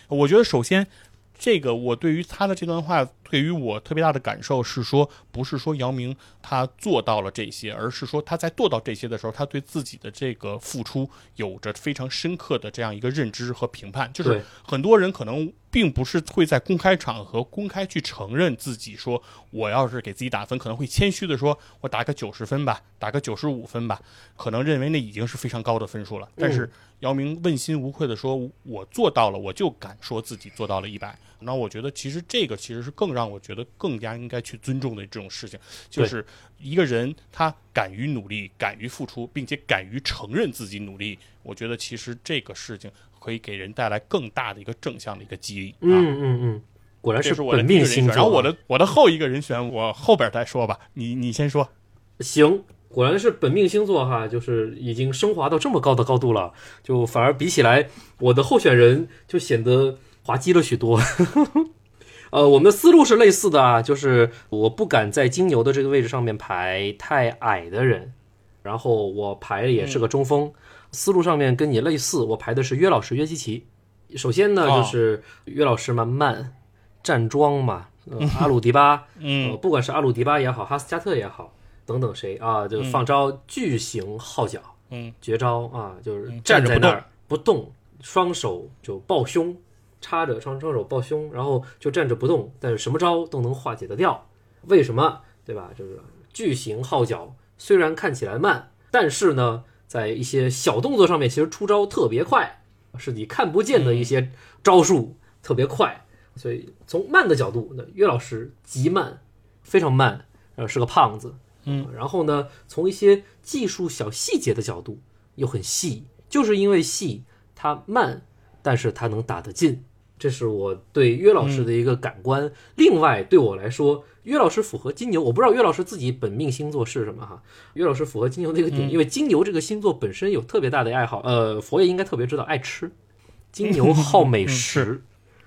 我觉得首先。这个我对于他的这段话，对于我特别大的感受是说，不是说姚明他做到了这些，而是说他在做到这些的时候，他对自己的这个付出有着非常深刻的这样一个认知和评判。就是很多人可能并不是会在公开场合公开去承认自己说，我要是给自己打分，可能会谦虚的说，我打个九十分吧，打个九十五分吧，可能认为那已经是非常高的分数了。但是姚明问心无愧的说，我做到了，我就敢说自己做到了一百。那我觉得其实这个其实是更让我觉得更加应该去尊重的这种事情，就是一个人他敢于努力、敢于付出，并且敢于承认自己努力，我觉得其实这个事情可以给人带来更大的一个正向的一个激励。啊，嗯嗯嗯，果然这是我的。命星座。然后我的我的后一个人选，我后边再说吧。你你先说。行，果然是本命星座哈，就是已经升华到这么高的高度了，就反而比起来，我的候选人就显得滑稽了许多。呃，我们的思路是类似的啊，就是我不敢在金牛的这个位置上面排太矮的人，然后我排的也是个中锋，思路上面跟你类似，我排的是约老师约基奇。首先呢，哦就是约老师嘛慢，站桩嘛，呃、阿鲁迪巴，不管是阿鲁迪巴也好，哈斯加特也好，等等谁啊，就放招巨型号角，嗯，绝招啊，就是嗯站在那儿不动，双手就抱胸，插着双双手抱胸，然后就站着不动，但是什么招都能化解得掉。为什么？对吧？就是巨型号角虽然看起来慢，但是呢，在一些小动作上面，其实出招特别快，是你看不见的一些招数特别快。所以从慢的角度，那岳老师极慢，非常慢，呃，是个胖子，嗯，然后呢，从一些技术小细节的角度又很细，就是因为细，他慢，但是他能打得进，这是我对岳老师的一个感官。另外，对我来说，约老师符合金牛，我不知道岳老师自己本命星座是什么哈。岳老师符合金牛那个点，因为金牛这个星座本身有特别大的爱好，呃，佛爷应该特别知道，爱吃。金牛好 美食，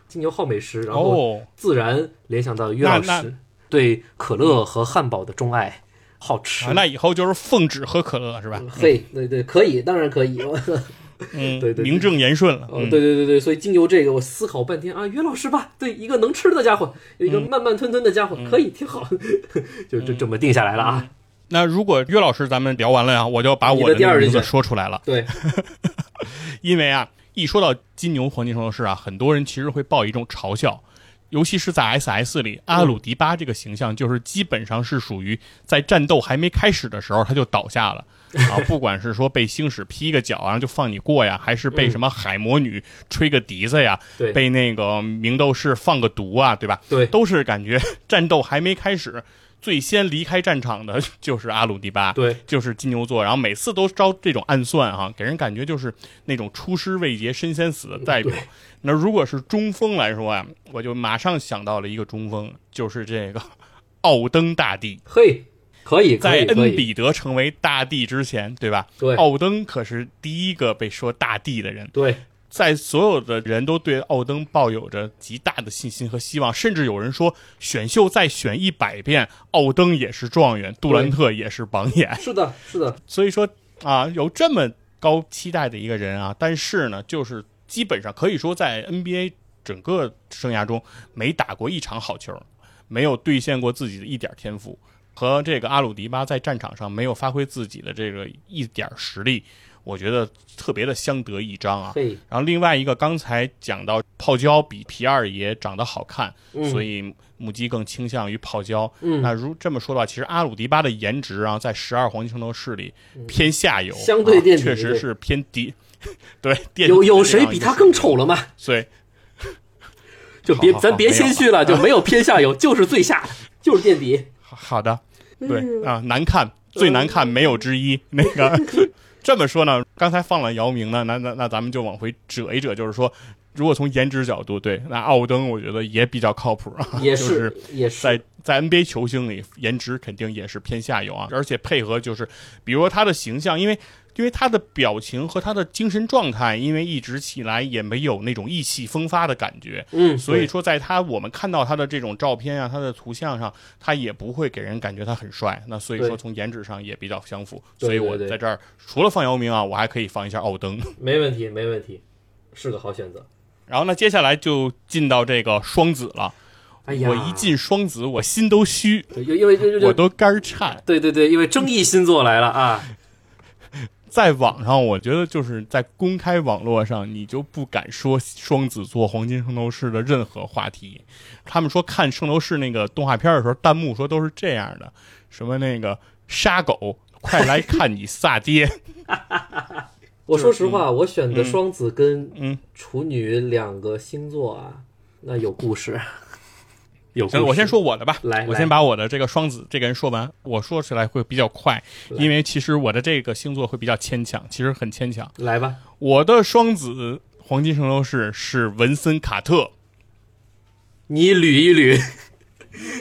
金牛好美食，然后自然联想到岳老师对可乐和汉堡的钟爱，好吃。那以后就是奉旨喝可乐是吧？嘿，对对，可以，当然可以。嗯，对对，名正言顺了。哦，对对对对，所以金牛这个我思考半天啊，约老师吧，对，一个能吃的家伙，有一个慢慢吞吞的家伙，可以挺好，就就这么定下来了啊。那如果约老师咱们聊完了呀，我就把我的名字说出来了。对，因为啊，一说到金牛黄金圣斗士啊，很多人其实会抱一种嘲笑。尤其是在 S S 里，阿鲁迪巴这个形象就是基本上是属于在战斗还没开始的时候他就倒下了啊！不管是说被星矢劈个脚然后就放你过呀，还是被什么海魔女吹个笛子呀，被那个明斗士放个毒啊，对吧？对，都是感觉 战斗还没开始。最先离开战场的 就是阿鲁迪巴，对，就是金牛座，然后每次都招这种暗算哈，给人感觉就是那种出师未捷身先死的代表。那如果是中锋来说啊，我就马上想到了一个中锋，就是这个奥登大帝。嘿，可以，在恩比德成为大帝之前，对吧？对，奥登可是第一个被说大帝的人。对。在所有的人都对奥登抱有着极大的信心和希望，甚至有人说选秀再选一百遍，奥登也是状元，杜兰特也是榜眼。是的，是的。所以说啊，有这么高期待的一个人啊，但是呢，就是基本上可以说在 NBA 整个生涯中没打过一场好球，没有兑现过自己的一点天赋，和这个阿鲁迪巴在战场上没有发挥自己的这个一点实力。我觉得特别的相得益彰啊。然后另外一个，刚才讲到泡椒比皮二爷长得好看，所以母鸡更倾向于泡椒。那如这么说的话，其实阿鲁迪巴的颜值啊，在十二黄金圣斗士里偏下游，相对垫底，确实是偏低。对，有有谁比他更丑了吗？所以就别咱别谦虚了，就没有偏下游，就是最下，就是垫底。好的，对啊，难看最难看没有之一，那个。这么说呢，刚才放了姚明呢，那那那咱们就往回折一折，就是说，如果从颜值角度，对，那奥登我觉得也比较靠谱啊，也是，也是在在 NBA 球星里，颜值肯定也是偏下游啊，而且配合就是，比如说他的形象，因为。因为他的表情和他的精神状态，因为一直起来也没有那种意气风发的感觉，嗯，所以说在他我们看到他的这种照片啊，他的图像上，他也不会给人感觉他很帅。那所以说从颜值上也比较相符。所以我在这儿除了放姚明啊，我还可以放一下奥登。没问题，没问题，是个好选择。然后呢，接下来就进到这个双子了。哎呀，我一进双子，我心都虚，因为我都肝颤。对对对，因为争议星座来了啊。在网上，我觉得就是在公开网络上，你就不敢说双子座黄金圣斗士的任何话题。他们说看圣斗士那个动画片的时候，弹幕说都是这样的：什么那个杀狗，快来看你撒爹。我说实话，我选的双子跟处女两个星座啊，那有故事。有，我先说我的吧。来，我先把我的这个双子这个人说完。我说起来会比较快，因为其实我的这个星座会比较牵强，其实很牵强。来吧，我的双子黄金圣斗士是文森卡特。你捋一捋，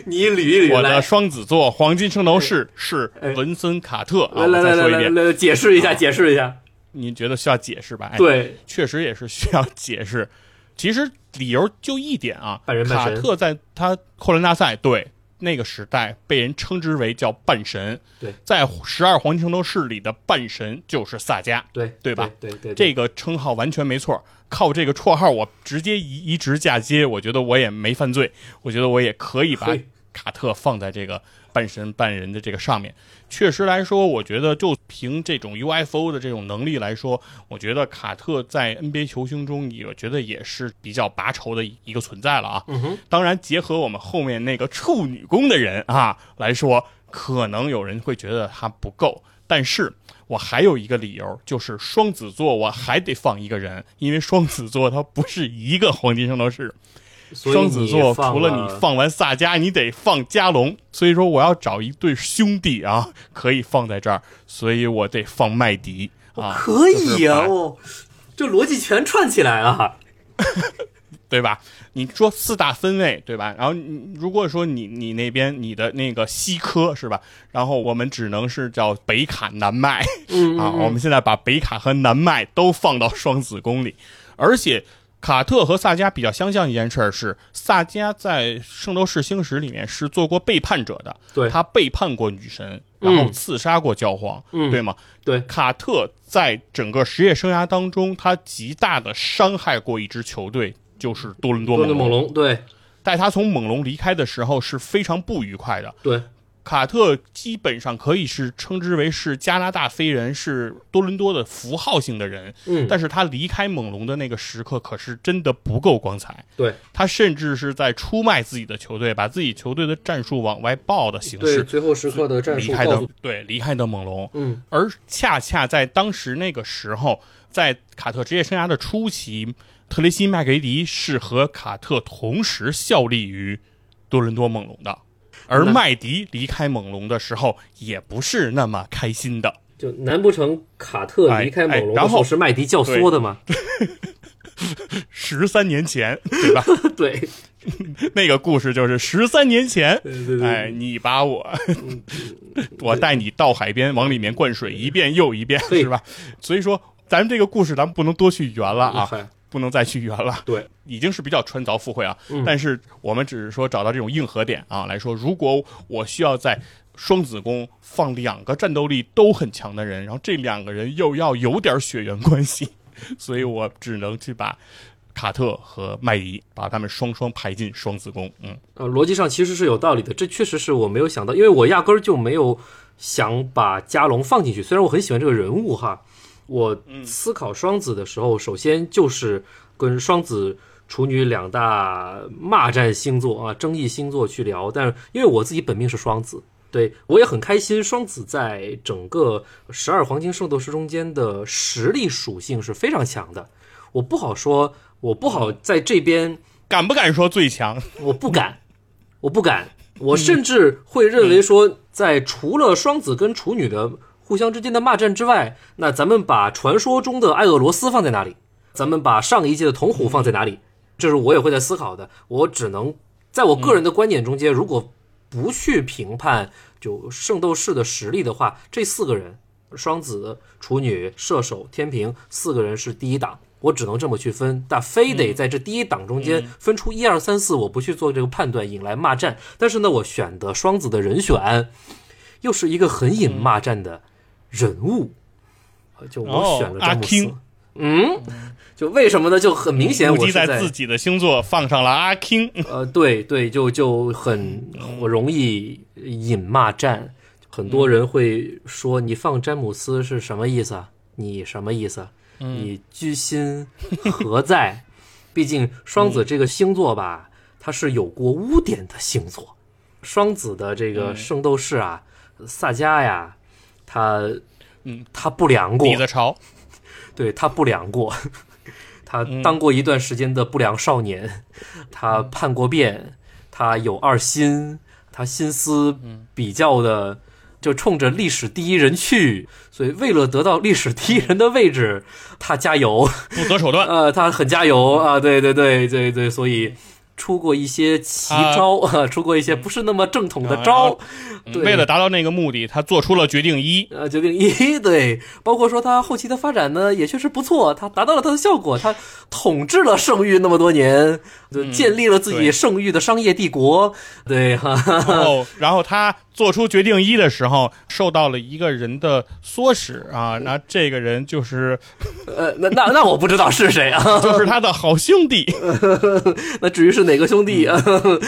你捋一捋。我的双子座黄金圣斗士是文森卡特。来来来来来，解释一下，解释一下。你觉得需要解释吧？对，确实也是需要解释。其实理由就一点啊，卡特在他扣篮大赛对那个时代被人称之为叫半神，对，在十二黄金圣斗士里的半神就是萨迦，对对吧？对对，这个称号完全没错。靠这个绰号，我直接移移植嫁接，我觉得我也没犯罪，我觉得我也可以把卡特放在这个。半神半人的这个上面，确实来说，我觉得就凭这种 UFO 的这种能力来说，我觉得卡特在 NBA 球星中，我觉得也是比较拔筹的一个存在了啊。嗯。当然，结合我们后面那个处女宫的人啊来说，可能有人会觉得他不够。但是我还有一个理由，就是双子座我还得放一个人，因为双子座它不是一个黄金圣斗士。双子座除了你放完萨迦，你得放加隆，所以说我要找一对兄弟啊，可以放在这儿，所以我得放麦迪啊，可以呀，哦，这逻辑全串起来了。对吧？你说四大分位，对吧？然后你如果说你你那边你的那个西科是吧？然后我们只能是叫北卡南麦嗯啊。我们现在把北卡和南麦都放到双子宫里，而且。卡特和萨迦比较相像一件事儿是，萨迦在《圣斗士星矢》里面是做过背叛者的，对他背叛过女神，然后刺杀过教皇，嗯对吗？对卡特在整个职业生涯当中，他极大的伤害过一支球队，就是多伦多多猛龙。对在他从猛龙离开的时候是非常不愉快的。对，卡特基本上可以是称之为是加拿大飞人，是多伦多的符号性的人。嗯，但是他离开猛龙的那个时刻，可是真的不够光彩。对他甚至是在出卖自己的球队，把自己球队的战术往外爆的形对，式最后时刻的战离开的术，对离开的猛龙。嗯而恰恰在当时那个时候，在卡特职业生涯的初期，特雷西·麦格雷迪是和卡特同时效力于多伦多猛龙的。而麦迪离开猛龙的时候，也不是那么开心的。就难不成卡特离开猛龙哎哎然后是麦迪教唆的吗？十三年前，对吧？对 那个故事就是十三年前，对对对，哎，你把我，我带你到海边，往里面灌水，一遍又一遍，是吧？所以说，咱们这个故事，咱们不能多去圆了啊，嗨不能再去圆了。对，已经是比较穿凿附会啊。嗯但是我们只是说找到这种硬核点啊来说，如果我需要在双子宫放两个战斗力都很强的人，然后这两个人又要有点血缘关系，所以我只能去把卡特和麦迪把他们双双排进双子宫。嗯，呃，逻辑上其实是有道理的，这确实是我没有想到，因为我压根儿就没有想把加隆放进去。虽然我很喜欢这个人物哈，我思考双子的时候，首先就是跟双子、处女两大骂战星座啊、争议星座去聊。但是因为我自己本命是双子，对我也很开心，双子在整个十二黄金圣斗士中间的实力属性是非常强的。我不好说，我不好在这边。敢不敢说最强？我不敢，我不敢，我甚至会认为说，在除了双子跟处女的互相之间的骂战之外，那咱们把传说中的艾俄罗斯放在哪里？咱们把上一届的铜虎放在哪里？这是我也会在思考的。我只能在我个人的观点中间，如果不去评判就圣斗士的实力的话，这四个人，双子、处女、射手、天平四个人是第一档。我只能这么去分，但非得在这第一档中间分出一二三四，我不去做这个判断，引来骂战。但是呢，我选的双子的人选，又是一个很引骂战的人物，呃就我选了詹姆斯。哦嗯，就为什么呢？就很明显，我是在在自己的星座放上了阿 king。呃，对对，就就很我容易引骂战。很多人会说你放詹姆斯是什么意思啊？你什么意思？你居心何在？毕竟双子这个星座吧，它是有过污点的星座。双子的这个圣斗士啊，萨迦呀，他嗯，他不良过。底，子潮，对他不良过，他当过一段时间的不良少年，他叛过变，他有二心，他心思比较的就冲着历史第一人去，所以为了得到历史第一人的位置，他加油，不择手段。呃，他很加油啊，对对对对对，所以。出过一些奇招啊，出过一些不是那么正统的招，为了达到那个目的，他做出了决定一。呃，决定一 对，包括说他后期的发展呢，也确实不错，他达到了他的效果，他统治了圣域那么多年，就建立了自己对圣域的商业帝国，对哈，哈然后，然后他做出决定一的时候，受到了一个人的唆使啊，那这个人就是呃，那那那我不知道是谁啊，就是他的好兄弟，那至于是哪个兄弟 啊？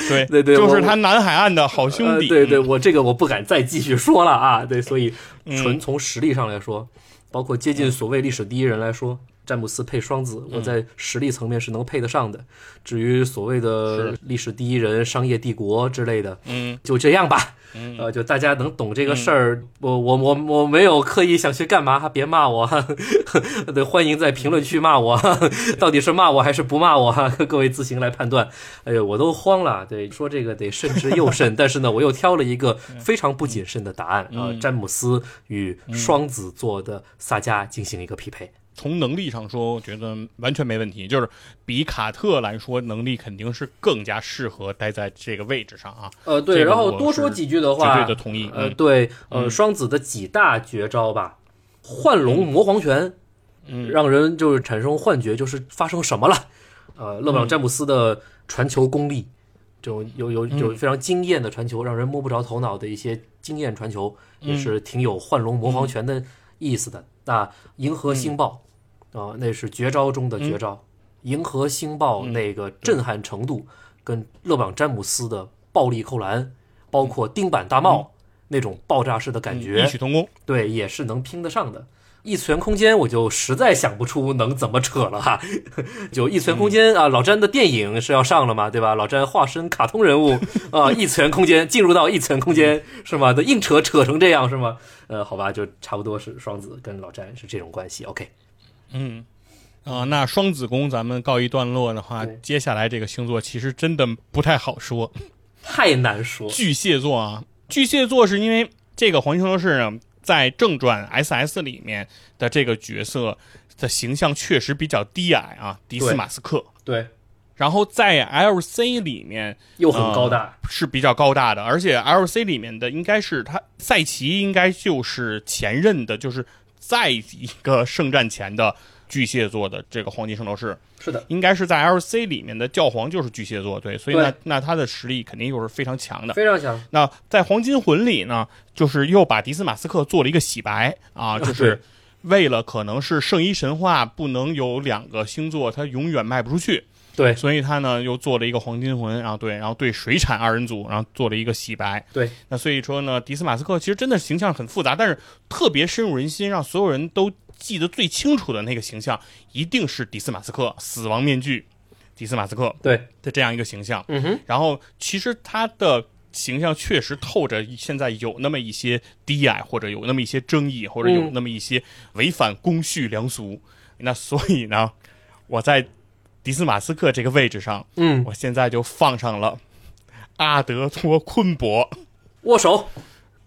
对对对就是他南海岸的好兄弟。呃对对，我这个我不敢再继续说了啊，对，所以嗯纯从实力上来说，包括接近所谓历史第一人来说。詹姆斯配双子，嗯我在实力层面是能配得上的。至于所谓的历史第一人、商业帝国之类的，嗯，就这样吧。嗯呃，就大家能懂这个事儿，我我我我没有刻意想去干嘛，别骂我，对，欢迎在评论区骂我，到底是骂我还是不骂我，各位自行来判断。哎呦，我都慌了，对，说这个得慎之又慎，但是呢，我又挑了一个非常不谨慎的答案啊、嗯詹姆斯与双子座的萨迦进行一个匹配。从能力上说，我觉得完全没问题。就是比卡特来说，能力肯定是更加适合待在这个位置上啊。呃，对，然后多说几句的话，绝对的同意。呃，对，呃，双子的几大绝招吧，幻龙魔皇拳，嗯，让人就是产生幻觉，就是发生什么了。呃，勒布朗詹姆斯的传球功力，这种有有有非常惊艳的传球，让人摸不着头脑的一些惊艳传球，也是挺有幻龙魔皇拳的意思的。那银河星爆啊，那是绝招中的绝招。银河星爆那个震撼程度，跟勒布朗詹姆斯的暴力扣篮，包括钉板大帽那种爆炸式的感觉，异曲同工。对，也是能拼得上的。异次元空间，我就实在想不出能怎么扯了哈。就异次元空间啊，老詹的电影是要上了嘛，对吧？老詹化身卡通人物啊，异次元空间进入到异次元空间是吗？的硬扯扯成这样是吗？呃，好吧，就差不多是双子跟老詹是这种关系。OK，嗯，啊，那双子宫咱们告一段落的话，接下来这个星座其实真的不太好说，太难说。巨蟹座啊，巨蟹座是因为这个黄星斗士呢。在正传 SS 里面的这个角色的形象确实比较低矮啊，迪斯马斯克。对，然后在 LC 里面又很高大，是比较高大的，而且 LC 里面的应该是他赛奇，应该就是前任的，就是在一个圣战前的。巨蟹座的这个黄金圣斗士。是的，应该是在 L C 里面的教皇就是巨蟹座，对，所以那那他的实力肯定又是非常强的，非常强。那在黄金魂里呢，就是又把迪斯马斯克做了一个洗白啊，就是为了可能是圣衣神话不能有两个星座，它永远卖不出去，对，所以他呢又做了一个黄金魂，然后对，然后对水产二人组，然后做了一个洗白，对。那所以说呢，迪斯马斯克其实真的形象很复杂，但是特别深入人心，让所有人都。记得最清楚的那个形象，一定是迪斯马斯克死亡面具，迪斯马斯克对的这样一个形象。嗯哼，然后其实他的形象确实透着现在有那么一些低矮，或者有那么一些争议，或者有那么一些违反公序良俗。那所以呢，我在迪斯马斯克这个位置上，嗯，我现在就放上了阿德托昆博握手。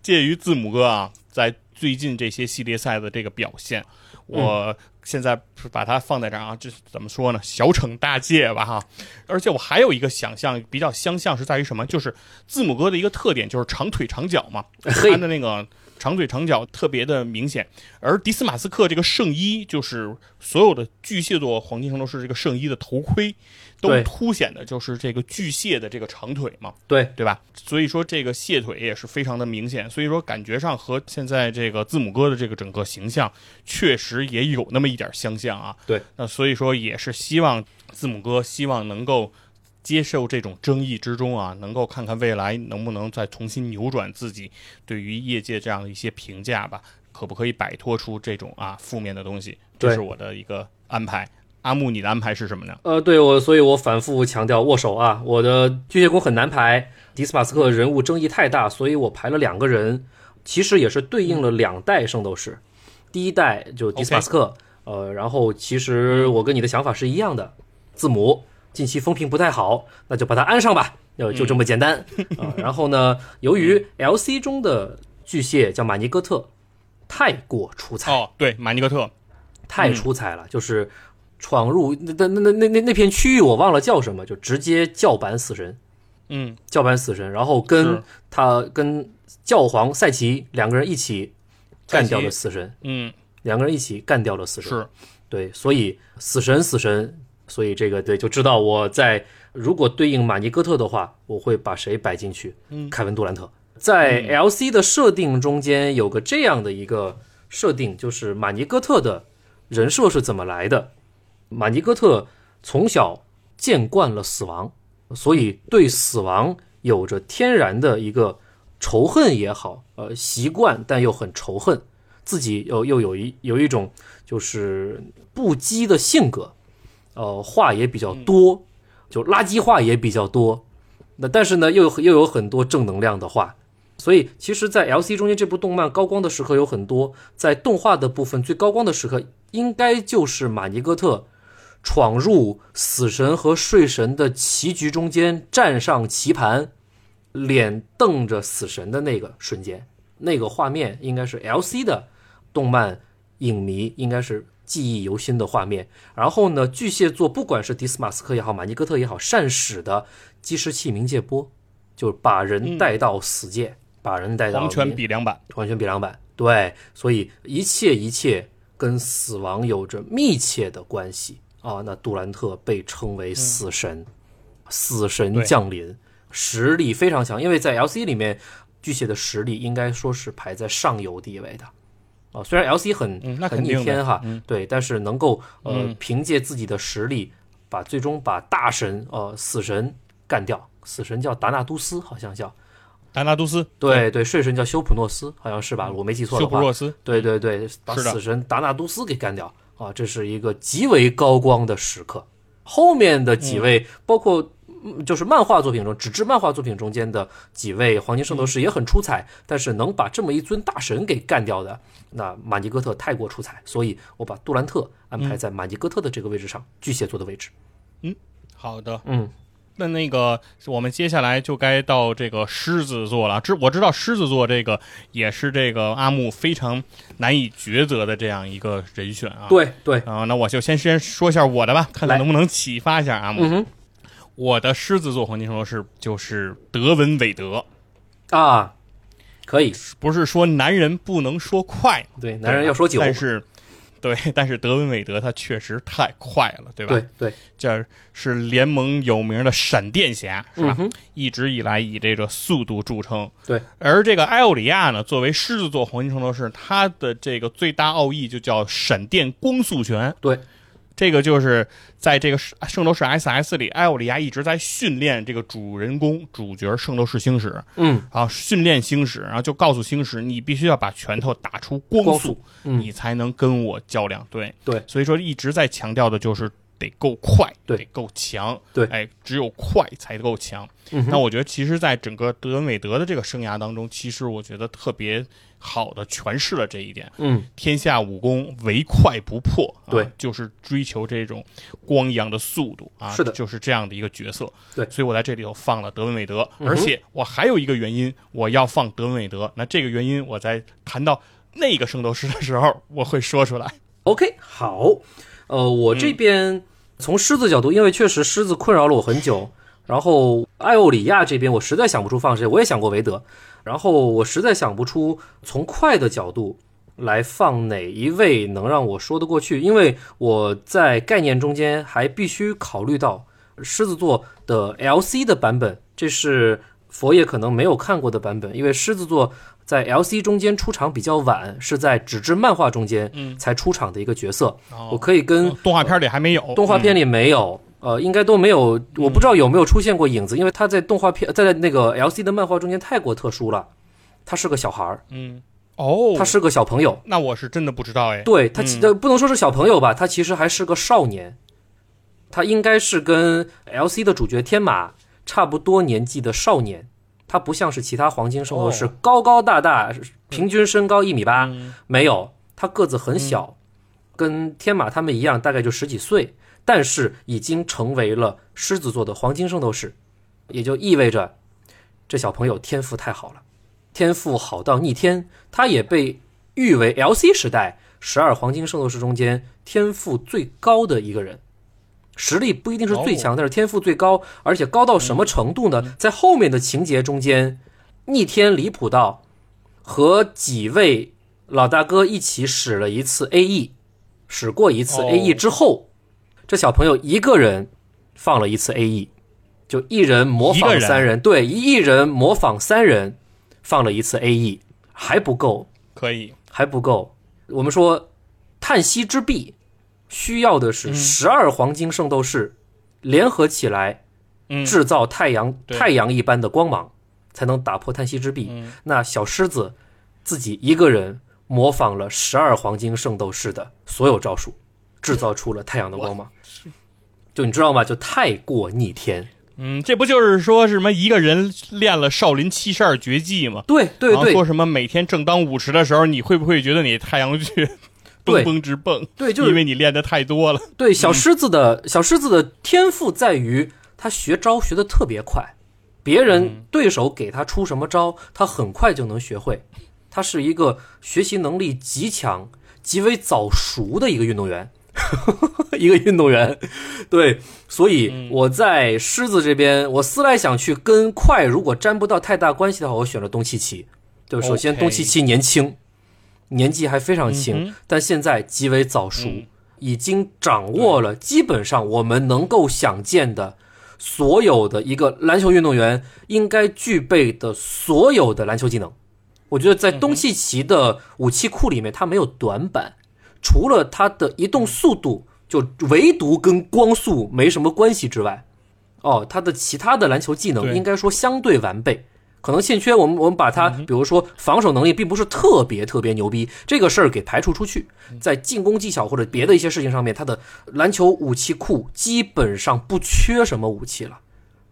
介于字母哥啊，在。最近这些系列赛的这个表现，我现在把它放在这儿啊，这怎么说呢？小惩大戒吧，哈。而且我还有一个想象比较相像，是在于什么？就是字母哥的一个特点，就是长腿长脚嘛，他的那个。长腿长脚特别的明显，而迪斯马斯克这个圣衣，就是所有的巨蟹座黄金圣斗士这个圣衣的头盔，都凸显的就是这个巨蟹的这个长腿嘛，对对吧？所以说这个蟹腿也是非常的明显，所以说感觉上和现在这个字母哥的这个整个形象确实也有那么一点相像啊。对，那所以说也是希望字母哥希望能够。接受这种争议之中啊，能够看看未来能不能再重新扭转自己对于业界这样的一些评价吧，可不可以摆脱出这种啊负面的东西？这是我的一个安排。阿木，你的安排是什么呢？呃，对我，所以我反复强调握手啊。我的巨蟹宫很难排，迪斯马斯克人物争议太大，所以我排了两个人，其实也是对应了两代圣斗士。第一代就迪斯马斯克，呃，然后其实我跟你的想法是一样的，字母。近期风评不太好，那就把它安上吧，就就这么简单。啊。然后呢，由于 L C 中的巨蟹叫马尼戈特，太过出彩。哦，对，马尼戈特。太出彩了，就是闯入那那那那那那片区域，我忘了叫什么，就直接叫板死神，嗯，叫板死神，然后跟他跟教皇赛奇两个人一起干掉了死神，嗯，两个人一起干掉了死神，是。对，所以死神死神。所以这个对，就知道我在如果对应马尼戈特的话，我会把谁摆进去？嗯，凯文杜兰特在 L C 的设定中间有个这样的一个设定，就是马尼戈特的人设是怎么来的？马尼戈特从小见惯了死亡，所以对死亡有着天然的一个仇恨也好，呃，习惯但又很仇恨，自己又又有一有一种就是不羁的性格。呃，话也比较多，就垃圾话也比较多。那但是呢，又又有很多正能量的话。所以，其实，在 L C 中间这部动漫高光的时刻有很多。在动画的部分最高光的时刻，应该就是马尼戈特闯入死神和睡神的棋局中间，站上棋盘，脸瞪着死神的那个瞬间。那个画面应该是 L C 的动漫影迷应该是。记忆犹新的画面。然后呢，巨蟹座不管是迪斯马斯克也好，马尼哥特也好，善使的计时器冥界波，就是把人带到死界，把人带到完全比两版，完全比两版。对，所以一切一切跟死亡有着密切的关系啊。那杜兰特被称为死神，死神降临，实力非常强，因为在 LC 里面。巨蟹的实力应该说是排在上游地位的，啊，虽然 LC 很很逆天哈，对，但是能够呃凭借自己的实力把最终把大神呃死神干掉，死神叫达纳都斯，好像叫达纳都斯，对对，睡神叫修普诺斯，好像是吧？我没记错的话，修普诺斯，对对对，把死神达纳都斯给干掉啊，这是一个极为高光的时刻。后面的几位包括。就是漫画作品中，纸质漫画作品中间的几位黄金圣斗士也很出彩，但是能把这么一尊大神给干掉的，那马尼哥特太过出彩，所以我把杜兰特安排在马尼哥特的这个位置上，巨蟹座的位置。嗯，好的，嗯，那那个我们接下来就该到这个狮子座了。知我知道狮子座这个也是这个阿木非常难以抉择的这样一个人选啊。对对啊，那我就先先说一下我的吧，看看能不能启发一下阿木。我的狮子座黄金圣斗士就是德文韦德啊，可以不是说男人不能说快，对，男人要说久，但是对，但是德文韦德他确实太快了，对吧？对对，这是联盟有名的闪电侠，是吧？一直以来以这个速度著称。对，而这个埃欧里亚呢，作为狮子座黄金圣斗士，他的这个最大奥义就叫闪电光速拳。对。这个就是在这个《圣斗士 SS》里，艾欧里亚一直在训练这个主人公、主角圣斗士星矢。嗯，啊，训练星矢，然后就告诉星矢，你必须要把拳头打出光速，你才能跟我较量。对对，所以说一直在强调的就是得够快，对，得够强。对，哎，只有快才够强。那我觉得，其实，在整个德文韦德的这个生涯当中，其实我觉得特别。好的诠释了这一点，嗯，天下武功唯快不破，对，就是追求这种光一样的速度啊，是的，就是这样的一个角色，对，所以我在这里头放了德文韦德，而且我还有一个原因，我要放德文韦德，那这个原因我在谈到那个圣斗士的时候我会说出来。OK，好，呃，我这边从狮子角度，因为确实狮子困扰了我很久，然后艾欧里亚这边我实在想不出放谁，我也想过韦德。然后我实在想不出从快的角度来放哪一位能让我说得过去，因为我在概念中间还必须考虑到狮子座的 LC 的版本，这是佛爷可能没有看过的版本，因为狮子座在 LC 中间出场比较晚，是在纸质漫画中间才出场的一个角色。我可以跟动画片里还没有，动画片里没有。呃，应该都没有，我不知道有没有出现过影子，因为他在动画片，在那个 L C 的漫画中间太过特殊了。他是个小孩儿，嗯，哦，他是个小朋友，那我是真的不知道哎。对他，其不能说是小朋友吧，他其实还是个少年，他应该是跟 L C 的主角天马差不多年纪的少年，他不像是其他黄金圣斗士高高大大，平均身高一米八，没有，他个子很小，跟天马他们一样，大概就十几岁。但是已经成为了狮子座的黄金圣斗士，也就意味着这小朋友天赋太好了，天赋好到逆天。他也被誉为 LC 时代十二黄金圣斗士中间天赋最高的一个人，实力不一定是最强，但是天赋最高，而且高到什么程度呢？在后面的情节中间，逆天离谱到和几位老大哥一起使了一次 AE，使过一次 AE 之后。这小朋友一个人放了一次 A E，就一人模仿三人，对，一人模仿三人放了一次 A E，还不够，可以。还不够。我们说叹息之壁需要的是十二黄金圣斗士联合起来，制造太阳太阳一般的光芒，才能打破叹息之壁。那小狮子自己一个人模仿了十二黄金圣斗士的所有招数，制造出了太阳的光芒。就你知道吗？就太过逆天。嗯，这不就是说什么一个人练了少林七十二绝技吗？对对对。说什么每天正当午时的时候，你会不会觉得你太阳穴蹦蹦直蹦？对，就是因为你练的太多了。对，小狮子的小狮子的天赋在于他学招学的特别快，别人对手给他出什么招，他很快就能学会。他是一个学习能力极强。极为早熟的一个运动员，一个运动员。对，所以我在狮子这边，我思来想去，跟快如果沾不到太大关系的话，我选了东契奇。对首先东契奇年轻，年纪还非常轻，但现在极为早熟，嗯已经掌握了基本上我们能够想见的所有的一个篮球运动员应该具备的所有的篮球技能。我觉得在东契奇的武器库里面，他没有短板，除了他的移动速度，就唯独跟光速没什么关系之外，哦，他的其他的篮球技能应该说相对完备。可能欠缺我们，我们把他，比如说防守能力并不是特别特别牛逼，这个事儿给排除出去，在进攻技巧或者别的一些事情上面，他的篮球武器库基本上不缺什么武器了，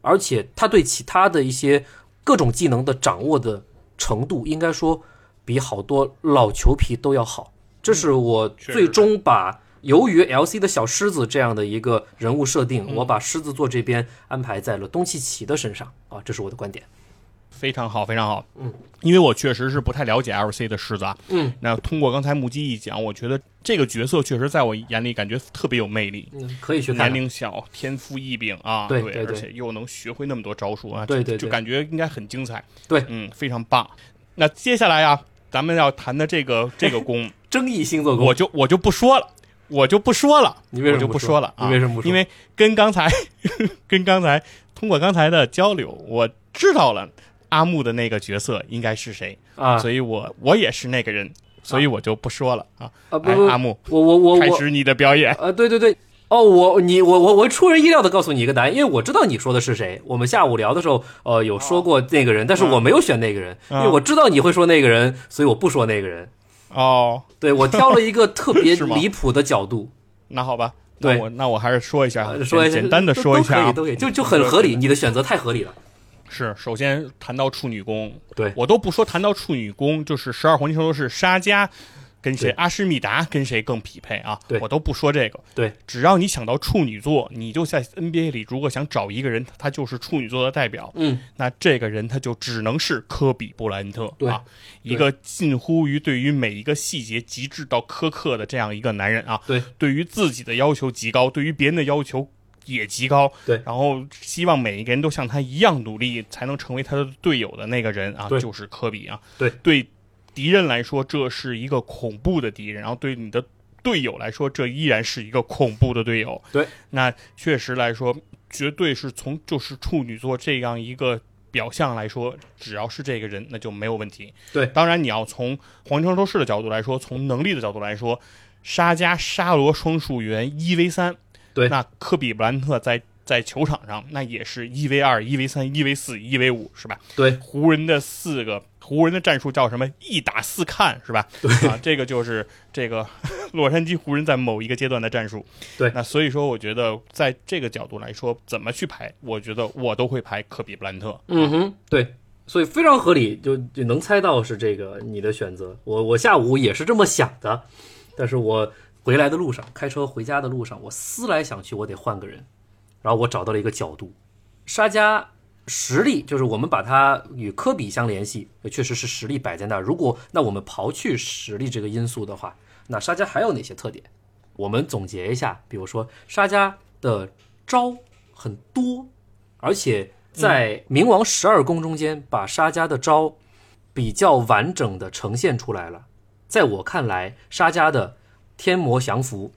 而且他对其他的一些各种技能的掌握的程度，应该说比好多老球皮都要好。这是我最终把由于 LC 的小狮子这样的一个人物设定，我把狮子座这边安排在了东契奇的身上啊，这是我的观点。非常好，非常好。嗯，因为我确实是不太了解 LC 的狮子啊。嗯，那通过刚才目击一讲，我觉得这个角色确实在我眼里感觉特别有魅力。嗯，可以去看年。龄小，天赋异禀啊，对对对而且又能学会那么多招数啊，对对对就感觉应该很精彩。对嗯，非常棒。那接下来啊，咱们要谈的这个这个 宫，争议星座宫我，就我就不说了，我就不说了，你为什么我就不说说了啊？你为什么不说因为跟刚才 跟刚才通过刚才的交流，我知道了阿木的那个角色应该是谁，啊所以我我也是那个人，所以我就不说了啊。啊不不，，哎阿木，我我我我开始你的表演。啊，对对对，哦，我你我我我出人意料的告诉你一个答案，因为我知道你说的是谁。我们下午聊的时候，呃，有说过那个人，但是我没有选那个人，因为我知道你会说那个人，所以我不说那个人。哦，对我挑了一个特别 离谱的角度，那好吧，对那我那我还是说一下，呃说一下简简单的说一下啊。都可以，都可以，就就很合理，你的选择太合理了。是，首先谈到处女宫，对我都不说谈到处女宫，就是十二黄金圣斗士沙加跟谁阿诗密达跟谁更匹配啊？对我都不说这个。对，只要你想到处女座，你就在 NBA 里，如果想找一个人，他就是处女座的代表，嗯，那这个人他就只能是科比布莱恩特对啊，一个近乎于对于每一个细节极致到苛刻的这样一个男人啊。对，对于自己的要求极高，对于别人的要求也极高。对然后希望每一个人都像他一样努力，才能成为他的队友的那个人啊，就是科比啊。对，对敌人来说，这是一个恐怖的敌人，然后对你的队友来说，这依然是一个恐怖的队友。对，那确实来说，绝对是从就是处女座这样一个。表象来说，只要是这个人，那就没有问题。对当然你要从黄金圣斗士的角度来说，从能力的角度来说，沙加沙罗双数员一 v 三，对那科比布兰特在在球场上那也是一 v 二、一 v 三、一 v 四、一 v 五，是吧？对，湖人的四个湖人的战术叫什么？一打四看，是吧？对啊，这个就是这个 洛杉矶湖人在某一个阶段的战术。对那所以说，我觉得在这个角度来说，怎么去排，我觉得我都会排科比布兰特。嗯哼，对，所以非常合理，就就能猜到是这个你的选择。我我下午也是这么想的，但是我回来的路上，开车回家的路上，我思来想去，我得换个人，然后我找到了一个角度，沙加实力就是我们把它与科比相联系，确实是实力摆在那儿。如果那我们刨去实力这个因素的话，那沙加还有哪些特点？我们总结一下，比如说沙加的招很多，而且在冥王十二宫中间，把沙加的招比较完整的呈现出来了。在我看来，沙加的天魔降服、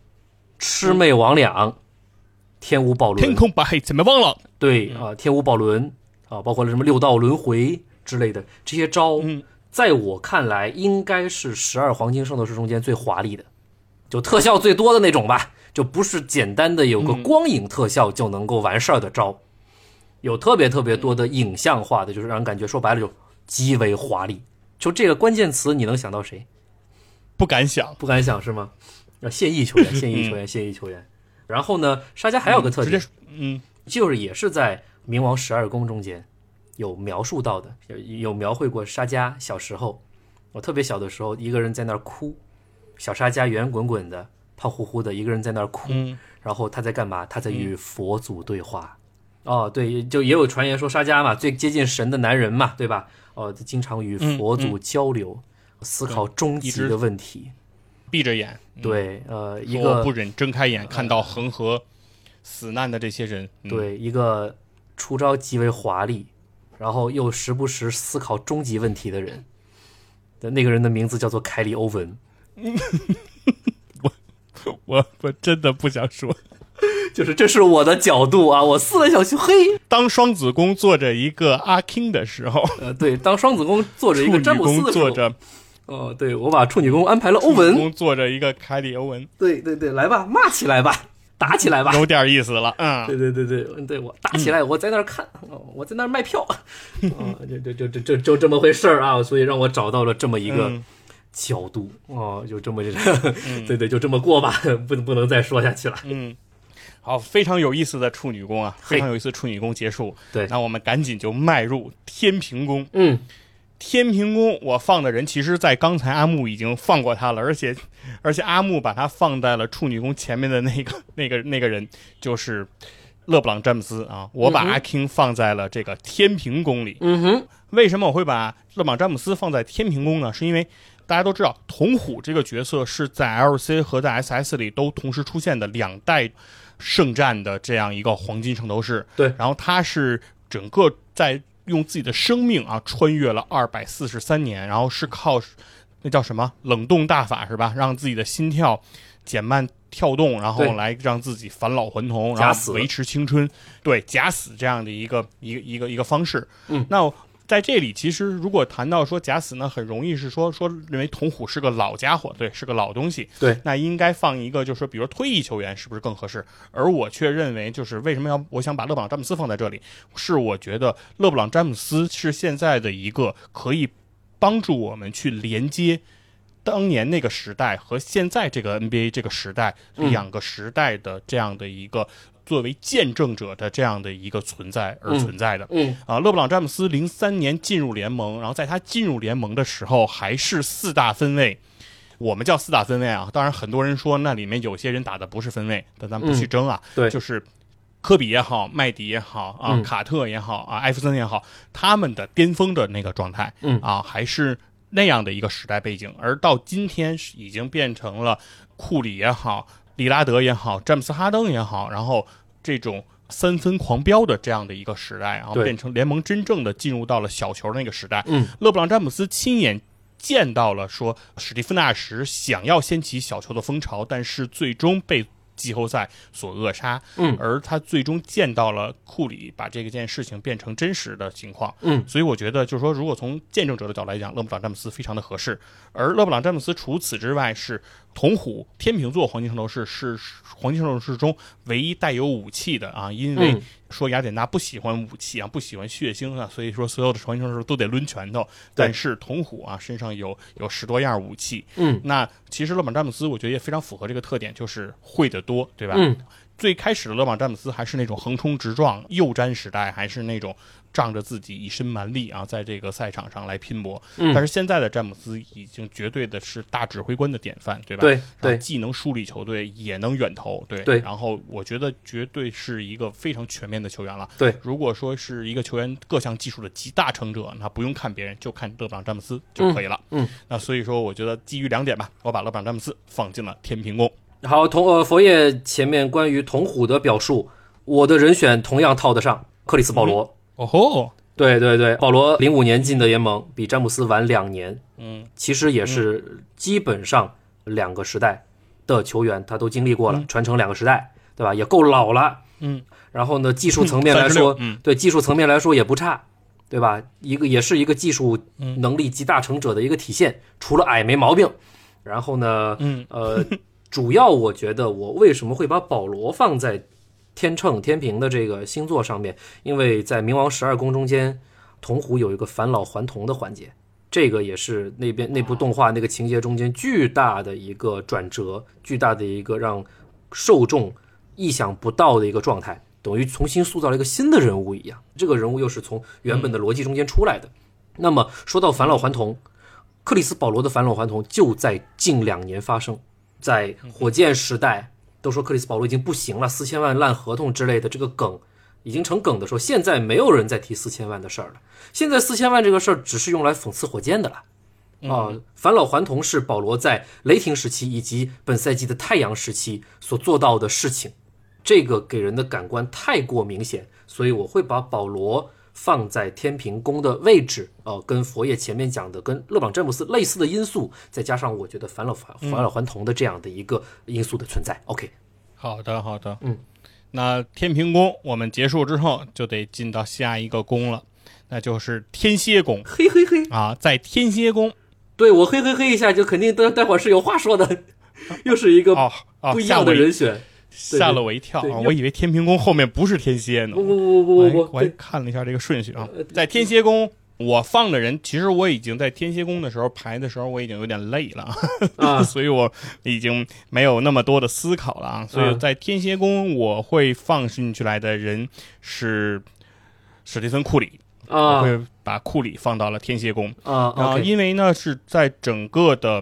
魑魅魍魉、天无宝轮、天空白黑怎么忘了？对啊，天无宝轮啊，包括了什么六道轮回之类的这些招，嗯在我看来应该是十二黄金圣斗士中间最华丽的，就特效最多的那种吧，就不是简单的有个光影特效就能够完事儿的招，有特别特别多的影像化的，就是让人感觉说白了就极为华丽。就这个关键词，你能想到谁？不敢想。不敢想是吗？要，现役球员，现役球员，现役球员。然后呢，沙加还有个特点嗯就是也是在冥王十二宫中间有描述到的，有有描绘过沙加小时候，我特别小的时候，一个人在那儿哭，小沙加圆滚滚的、胖乎乎的，一个人在那儿哭，嗯然后他在干嘛？他在与佛祖对话。哦，对，就也有传言说沙迦嘛，最接近神的男人嘛，对吧？哦，经常与佛祖交流，思考终极的问题。闭着眼，嗯，对，呃，一说我不忍睁开眼看到恒河死难的这些人，嗯，对一个出招极为华丽，然后又时不时思考终极问题的人。的那个人的名字叫做凯里·欧文，我我我真的不想说。就是这是我的角度啊，我思来想去，嘿，当双子宫坐着一个阿 king 的时候，呃，对，当双子宫坐着一个詹姆斯的时候，坐着哦，对我把处女宫安排了欧文，宫坐着一个凯里欧文，对对对，来吧，骂起来吧，打起来吧，有点意思了，嗯，对对对对，嗯对我打起来，我在那儿看，哦，我在那儿卖票，啊，就就就就就就这么回事儿啊，所以让我找到了这么一个嗯。角度，哦，就这么这，对对，就这么过吧，不不能再说下去了。嗯，好，非常有意思的处女宫啊，非常有意思的处女宫结束。对。那我们赶紧就迈入天平宫。嗯，天平宫我放的人，其实在刚才阿木已经放过他了，而且而且阿木把他放在了处女宫前面的那个 那个那个人就是勒布朗詹姆斯啊，我把阿 king 放在了这个天平宫里。嗯哼，为什么我会把勒布朗詹姆斯放在天平宫呢？是因为大家都知道，童虎这个角色是在 LC 和在 SS 里都同时出现的两代圣战的这样一个黄金圣斗士。对然后他是整个在用自己的生命啊穿越了二百四十三年，然后是靠那叫什么冷冻大法是吧？让自己的心跳减慢跳动，然后来让自己返老还童，然后维持青春，对假死这样的一个一个一个一个方式。嗯，那在这里，其实如果谈到说假死呢，很容易是说说认为童虎是个老家伙，对，是个老东西。对，那应该放一个，就是说，比如退役球员是不是更合适？而我却认为，就是为什么要我想把勒布朗詹姆斯放在这里，是我觉得勒布朗詹姆斯是现在的一个可以帮助我们去连接。当年那个时代和现在这个 NBA 这个时代嗯两个时代的这样的一个作为见证者的这样的一个存在而存在的，嗯啊，勒布朗詹姆斯零三年进入联盟，然后在他进入联盟的时候还是四大分位，我们叫四大分位啊。当然，很多人说那里面有些人打的不是分位，但咱们不去争啊。嗯对就是科比也好，麦迪也好啊，嗯卡特也好啊，艾弗森也好，他们的巅峰的那个状态，嗯啊，还是那样的一个时代背景。而到今天已经变成了库里也好，利拉德也好，詹姆斯哈登也好，然后这种。三分狂飙的这样的一个时代，然后变成联盟真正的进入到了小球那个时代。嗯，勒布朗詹姆斯亲眼见到了说史蒂夫纳什想要掀起小球的风潮，但是最终被季后赛所扼杀。嗯而他最终见到了库里把这个件事情变成真实的情况。嗯，所以我觉得就是说，如果从见证者的角度来讲，勒布朗詹姆斯非常的合适。而勒布朗詹姆斯除此之外是铜虎天秤座黄金圣斗士，是黄金圣斗士中唯一带有武器的啊，因为嗯说雅典娜不喜欢武器啊，不喜欢血腥啊，所以说所有的黄金圣斗士都得抡拳头。但是铜虎啊身上有有十多样武器，嗯那其实勒布朗詹姆斯我觉得也非常符合这个特点，就是会的多，对吧？嗯，最开始的勒布朗詹姆斯还是那种横冲直撞、右詹时代，还是那种仗着自己一身蛮力啊，在这个赛场上来拼搏。嗯但是现在的詹姆斯已经绝对的是大指挥官的典范，对吧？对对既能梳理球队，也能远投，对对然后我觉得绝对是一个非常全面的球员了。对，如果说是一个球员各项技术的集大成者，那不用看别人，就看勒布朗詹姆斯就可以了。嗯嗯那所以说，我觉得基于两点吧，我把勒布朗詹姆斯放进了天平宫。好，同呃佛爷前面关于同虎的表述，我的人选同样套得上克里斯保罗。哦吼，对对对，保罗零五年进的联盟，比詹姆斯晚两年，嗯。其实也是基本上两个时代的球员他都经历过了，传承两个时代，对吧？也够老了。嗯，然后呢，技术层面来说，嗯对技术层面来说也不差，对吧？一个也是一个技术嗯。能力集大成者的一个体现，除了矮没毛病。然后呢，嗯。呃，主要我觉得我为什么会把保罗放在天秤天平的这个星座上面，因为在冥王十二宫中间，铜虎有一个返老还童的环节。这个也是那边那部动画那个情节中间巨大的一个转折，巨大的一个让受众意想不到的一个状态，等于重新塑造了一个新的人物一样。这个人物又是从原本的逻辑中间出来的。那么说到返老还童，克里斯保罗的返老还童就在近两年发生，在火箭时代都说克里斯保罗已经不行了，四千万烂合同之类的这个梗已经成梗的时候，现在没有人再提四千万的事儿了。现在四千万这个事儿只是用来讽刺火箭的了。啊，返老还童是保罗在雷霆时期以及本赛季的太阳时期所做到的事情，这个给人的感官太过明显，所以我会把保罗放在天平宫的位置。呃，跟佛爷前面讲的跟勒布朗詹姆斯类似的因素，再加上我觉得返老返返老还童的这样的一个因素的存在。OK，好的，好的，嗯，那天平宫我们结束之后就得进到下一个宫了，那就是天蝎宫嘿嘿嘿，啊，在天蝎宫对我嘿嘿嘿一下，就肯定待待会儿是有话说的，又是一个哦哦，不一样的人选。对吓了我一跳啊！我以为天平宫后面不是天蝎呢。不不不不不不，我还看了一下这个顺序啊呃，在天蝎宫。我放的人，其实我已经在天蝎宫的时候排的时候，我已经有点累了，啊 所以我已经没有那么多的思考了啊。所以嗯在天蝎宫，我会放进去来的人是史蒂芬库里，我啊会把库里放到了天蝎宫。啊然后因为呢是在整个的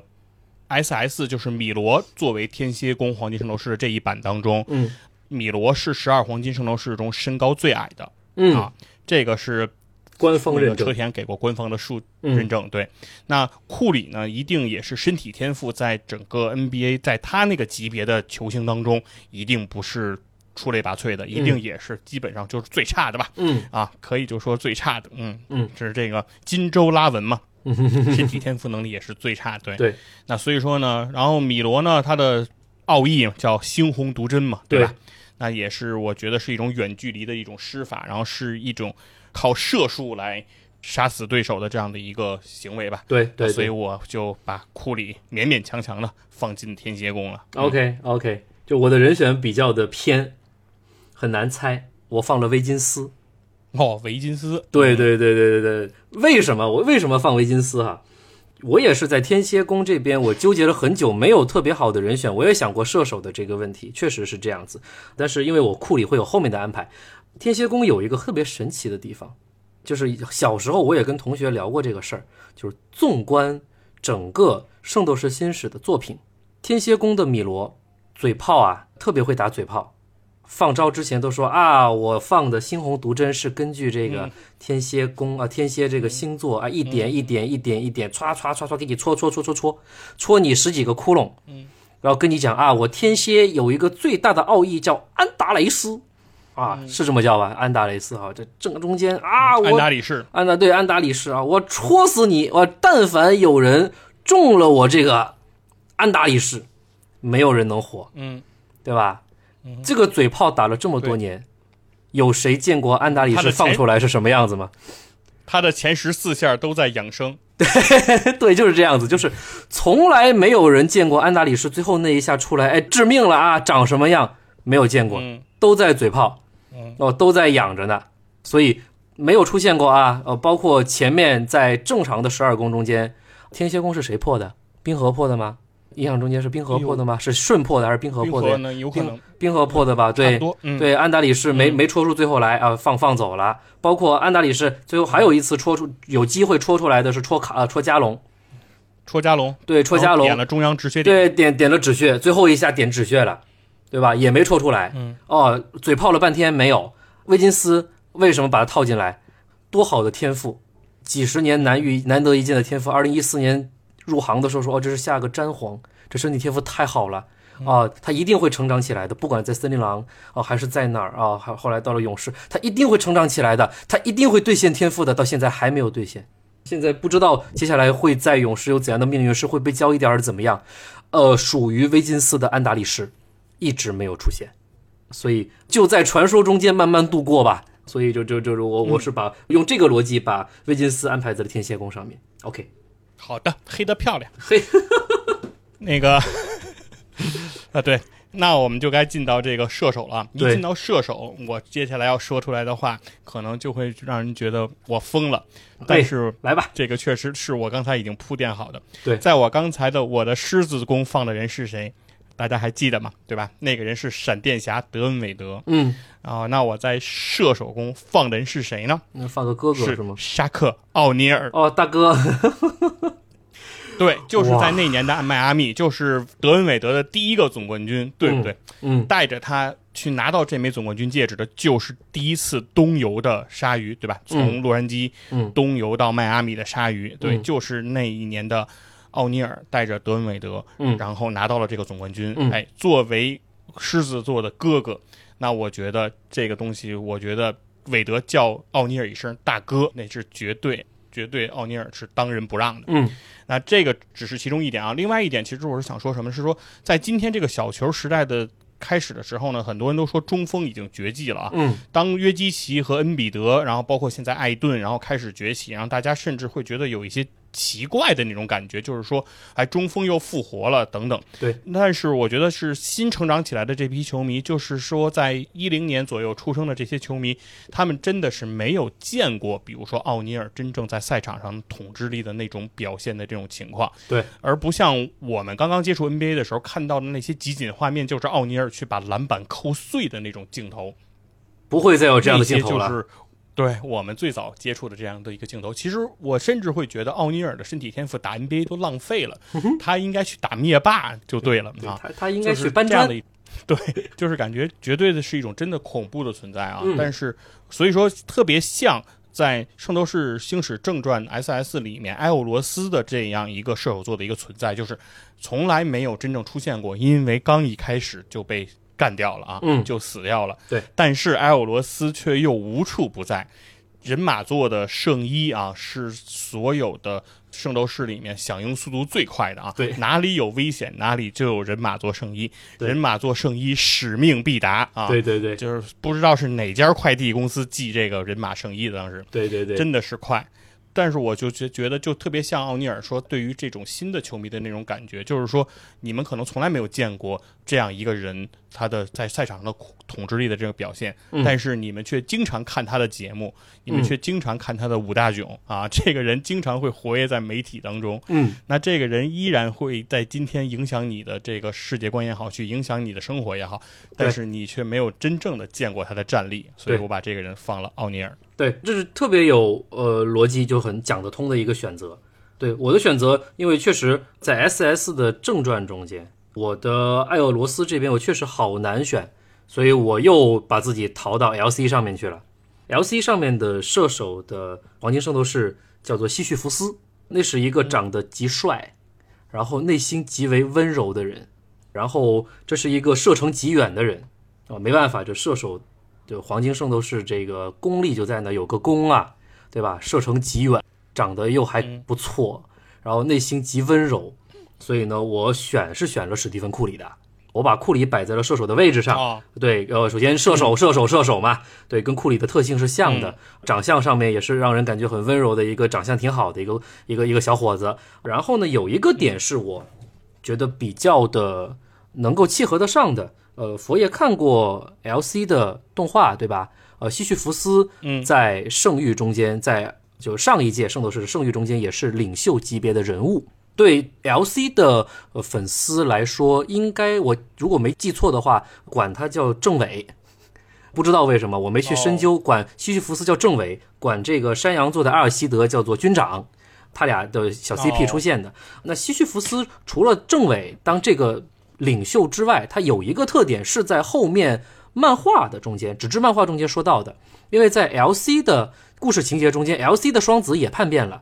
SS 就是米罗作为天蝎宫黄金圣斗士的这一版当中，嗯。米罗是十二黄金圣斗士中身高最矮的、嗯，啊，这个是官方认证，田给过官方的数嗯。认证。对，那库里呢，一定也是身体天赋，在整个 NBA 在他那个级别的球星当中，一定不是出类拔萃的，一定也是基本上就是最差的吧。嗯。啊，可以就说最差的，嗯嗯，这是这个金州拉文嘛，身体天赋能力也是最差，对对，那所以说呢，然后米罗呢，他的奥义叫猩红毒针嘛，对吧？那也是我觉得是一种远距离的一种施法，然后是一种靠射术来杀死对手的这样的一个行为吧。对所以我就把库里勉勉强强的放进天蝎宫了。嗯，OK OK，就我的人选比较的偏，很难猜，我放了威金斯。哦，维金斯，对对对对对对，为什么我为什么放维金斯哈？我也是在天蝎宫这边，我纠结了很久，没有特别好的人选。我也想过射手的这个问题，确实是这样子。但是因为我库里会有后面的安排，天蝎宫有一个特别神奇的地方，就是小时候我也跟同学聊过这个事儿，就是纵观整个《圣斗士星矢》的作品，天蝎宫的米罗嘴炮啊，特别会打嘴炮。放招之前都说啊，我放的猩红毒针是根据这个天蝎宫啊，天蝎这个星座啊，一点一点一点一点，歘歘歘歘给你戳戳戳戳戳，戳你十几个窟窿，嗯，然后跟你讲啊，我天蝎有一个最大的奥义叫安达雷斯，啊，是这么叫吧？安达雷斯哈，这正中间啊，安我达里士，安达对安达里士啊，我戳死你！我但凡有人中了我这个安达里士，没有人能活，嗯，对吧？这个嘴炮打了这么多年，有谁见过安达里士放出来是什么样子吗？他的前十四下都在养生。对 对，就是这样子，就是从来没有人见过安达里士最后那一下出来，哎，致命了啊，长什么样？没有见过，嗯都在嘴炮，哦，都在养着呢，所以没有出现过啊。呃，包括前面在正常的十二宫中间，天蝎宫是谁破的？冰河破的吗？印象中间是冰河破的吗？是顺破的还是冰河破的？冰河呢有可能冰河破的吧？对对，安达里士没没戳出最后来啊，放放走了。包括安达里士最后还有一次戳出有机会戳出来的是戳卡呃戳加隆，戳加隆，对，戳加隆点了中央止血点，对，点点了止血，最后一下点止血了，对吧？也没戳出来。嗯，哦，嘴炮了半天没有。威金斯为什么把他套进来？多好的天赋，几十年难遇难得一见的天赋。二零一四年入行的时候说，哦，这是下个詹皇，这身体天赋太好了。啊，他一定会成长起来的，不管在森林狼啊，还是在哪儿啊，还后来到了勇士，他一定会成长起来的，他一定会兑现天赋的，到现在还没有兑现。现在不知道接下来会在勇士有怎样的命运，是会被交易掉还是怎么样？呃，属于威金斯的安达里士一直没有出现，所以就在传说中间慢慢度过吧。所以就就就是我我是把、用这个逻辑把威金斯安排在了天蝎宫上面。OK，好的，黑的漂亮。嘿，那个 啊，对，那我们就该进到这个射手了。一对进到射手，我接下来要说出来的话，可能就会让人觉得我疯了。但是来吧，这个确实是我刚才已经铺垫好的。对在我刚才的我的狮子宫放的人是谁？大家还记得吗？对吧？那个人是闪电侠德恩韦德。嗯，啊、那我在射手宫放的人是谁呢？那放个哥哥是吗？沙克奥尼尔。哦，大哥，对，就是在那年的迈阿密，就是德恩韦德的第一个总冠军，对不对？嗯，带着他去拿到这枚总冠军戒指的，就是第一次东游的鲨鱼，对吧？从洛杉矶嗯东游到迈阿密的鲨鱼，对，嗯就是那一年的奥尼尔带着德文韦德，嗯然后拿到了这个总冠军。嗯哎，作为狮子座的哥哥，那我觉得这个东西，我觉得韦德叫奥尼尔一声大哥，那是绝对。绝对，奥尼尔是当仁不让的。嗯那这个只是其中一点啊，另外一点，其实我是想说什么，是说在今天这个小球时代的开始的时候呢，很多人都说中锋已经绝迹了啊。嗯当约基奇和恩比德，然后包括现在艾顿，然后开始崛起，然后大家甚至会觉得有一些奇怪的那种感觉，就是说，哎，中锋又复活了等等。对，但是我觉得是新成长起来的这批球迷，就是说在一零年左右出生的这些球迷，他们真的是没有见过，比如说奥尼尔真正在赛场上统治力的那种表现的这种情况。对，而不像我们刚刚接触 NBA 的时候看到的那些集锦画面，就是奥尼尔去把篮板扣碎的那种镜头。不会再有这样的镜头了。对我们最早接触的这样的一个镜头。其实我甚至会觉得奥尼尔的身体天赋打 NBA 都浪费了，他应该去打灭霸就对了啊。对他他应该去搬砖对，就是感觉绝对的是一种真的恐怖的存在啊。嗯但是所以说特别像。在《圣斗士星矢正传》SS 里面，埃欧罗斯的这样一个射手座的一个存在，就是从来没有真正出现过，因为刚一开始就被干掉了啊，嗯就死掉了。对，但是埃欧罗斯却又无处不在。人马座的圣衣啊，是所有的圣斗士里面响应速度最快的啊。对哪里有危险，哪里就有人马座圣衣。人马座圣衣使命必达啊！对对对就是不知道是哪家快递公司寄这个人马圣衣的，当时对对对，真的是快。但是我就觉觉得就特别像奥尼尔说，对于这种新的球迷的那种感觉，就是说你们可能从来没有见过这样一个人，他的在赛场上的统治力的这个表现，嗯。但是你们却经常看他的节目，你们嗯。却经常看他的五大囧啊，这个人经常会活跃在媒体当中，嗯。那这个人依然会在今天影响你的这个世界观也好，去影响你的生活也好，但是你却没有真正的见过他的战力，所以我把这个人放了奥尼尔。对，这是特别有呃逻辑就很讲得通的一个选择。对我的选择，因为确实在 SS 的正传中间，我的艾俄罗斯这边我确实好难选，所以我又把自己逃到 LC 上面去了。LC 上面的射手的黄金圣斗士叫做希绪福斯，那是一个长得极帅，然后内心极为温柔的人，然后这是一个射程极远的人啊，没办法，这射手就黄金圣斗士这个功力就在那，有个弓啊，对吧？射程极远，长得又还不错，然后内心极温柔，所以呢，我选是选了史蒂芬库里的，我把库里摆在了射手的位置上。哦，对，呃，首先射手，射手，射手嘛，对，跟库里的特性是像的，长相上面也是让人感觉很温柔的一个长相挺好的一个一个一个小伙子。然后呢，有一个点是我觉得比较的能够契合得上的，呃，佛爷看过 LC 的动画对吧？呃，希绪福斯嗯在圣域中间，在就上一届圣斗士的圣域中间也是领袖级别的人物。对 LC 的呃粉丝来说，应该我如果没记错的话，管他叫政委。不知道为什么我没去深究，管希绪福斯叫政委，管这个山羊座的阿尔希德叫做军长，他俩的小 CP 哦出现的。那希绪福斯除了政委当这个领袖之外，它有一个特点是在后面漫画的中间，纸质漫画中间说到的，因为在 LC 的故事情节中间，LC 的双子也叛变了。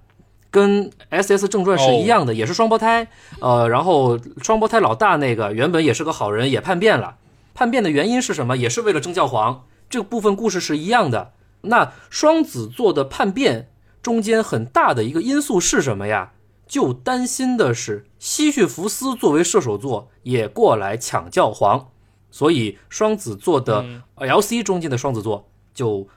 跟 S S 正传是一样的，也是双胞胎。呃，然后双胞胎老大那个原本也是个好人，也叛变了。叛变的原因是什么？也是为了争教皇。这个部分故事是一样的。那双子座的叛变中间很大的一个因素是什么呀？就担心的是希绪福斯作为射手座也过来抢教皇，所以双子座的 L C 中间的双子座就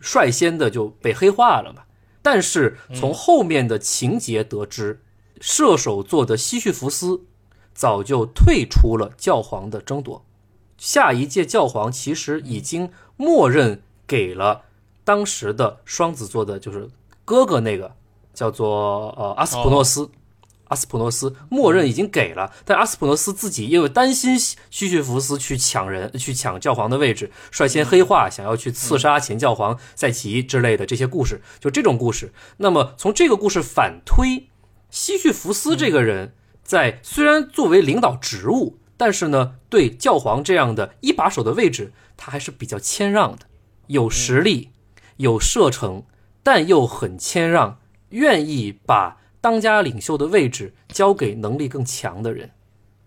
率先的就被黑化了嘛。但是从后面的情节得知，射手座的希绪福斯早就退出了教皇的争夺，下一届教皇其实已经默认给了当时的双子座的，就是哥哥那个叫做呃阿斯普诺斯。阿斯普诺斯默认已经给了，但阿斯普诺斯自己因为担心西绪弗斯去抢人、去抢教皇的位置，率先黑化，想要去刺杀前教皇赛奇之类的这些故事，就这种故事。那么从这个故事反推，西绪弗斯这个人在虽然作为领导职务但是呢，对教皇这样的一把手的位置，他还是比较谦让的，有实力，有射程，但又很谦让，愿意把当家领袖的位置交给能力更强的人，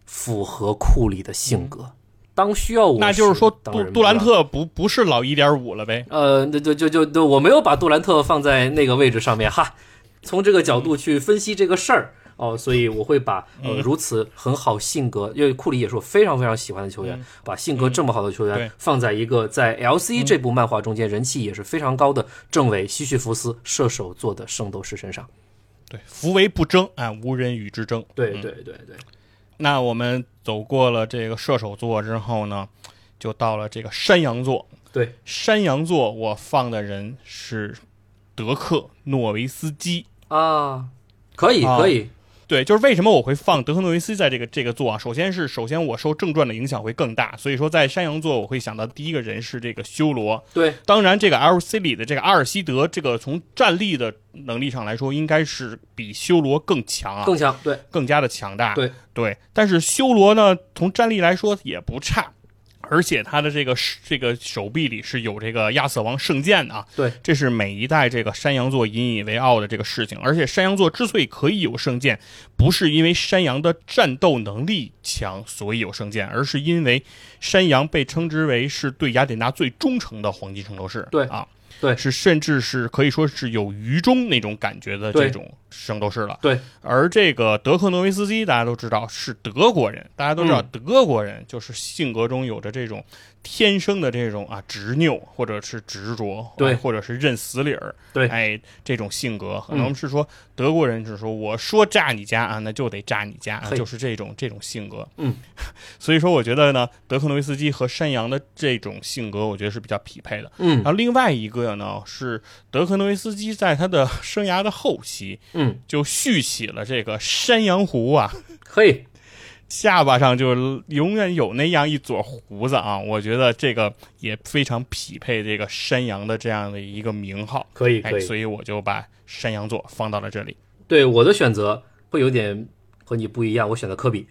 符合库里的性格。当需要我，那就是说杜杜兰特不不是老一点五了呗？呃，那就就就就我没有把杜兰特放在那个位置上面哈，从这个角度去分析这个事儿哦，所以我会把呃如此很好性格，因为库里也是我非常非常喜欢的球员，把性格这么好的球员放在一个在 LC 这部漫画中间人气也是非常高的政委希绪福斯射手座的圣斗士身上。对，福为不争啊，无人与之争。对对对对，那我们走过了这个射手座之后呢，就到了这个山羊座。对，山羊座我放的人是德克诺维斯基。啊，可以啊可以，对，就是为什么我会放德克诺维斯在这个这个座啊？首先是首先我受正传的影响会更大，所以说在山羊座我会想到第一个人是这个修罗。对当然，这个 LC 里的这个阿尔希德，这个从战力的能力上来说，应该是比修罗更强啊，更强，对更加的强大。对对，但是修罗呢，从战力来说也不差，而且他的这个这个手臂里是有这个亚瑟王圣剑的啊。对，这是每一代这个山羊座引以为傲的这个事情。而且山羊座之所以可以有圣剑，不是因为山羊的战斗能力强所以有圣剑，而是因为山羊被称之为是对雅典娜最忠诚的黄金圣斗士。对啊。对是甚至是可以说是有愚忠那种感觉的这种圣斗士了。对。而这个德克诺维斯基，大家都知道是德国人，大家都知道嗯。德国人就是性格中有着这种天生的这种啊执拗，或者是执着，对。哎或者是认死理儿，对。哎，这种性格。可嗯。能是说德国人是说我说炸你家啊，那就得炸你家啊，就是这种这种性格。嗯，所以说我觉得呢，德克诺维斯基和山羊的这种性格，我觉得是比较匹配的。嗯。然后另外一个呢是德克诺维斯基在他的生涯的后期嗯，就续起了这个山羊胡啊，可以，下巴上就永远有那样一撮胡子啊，我觉得这个也非常匹配这个山羊的这样的一个名号，哎，可以可以，所以我就把山羊座放到了这里。对我的选择会有点和你不一样，我选择科比。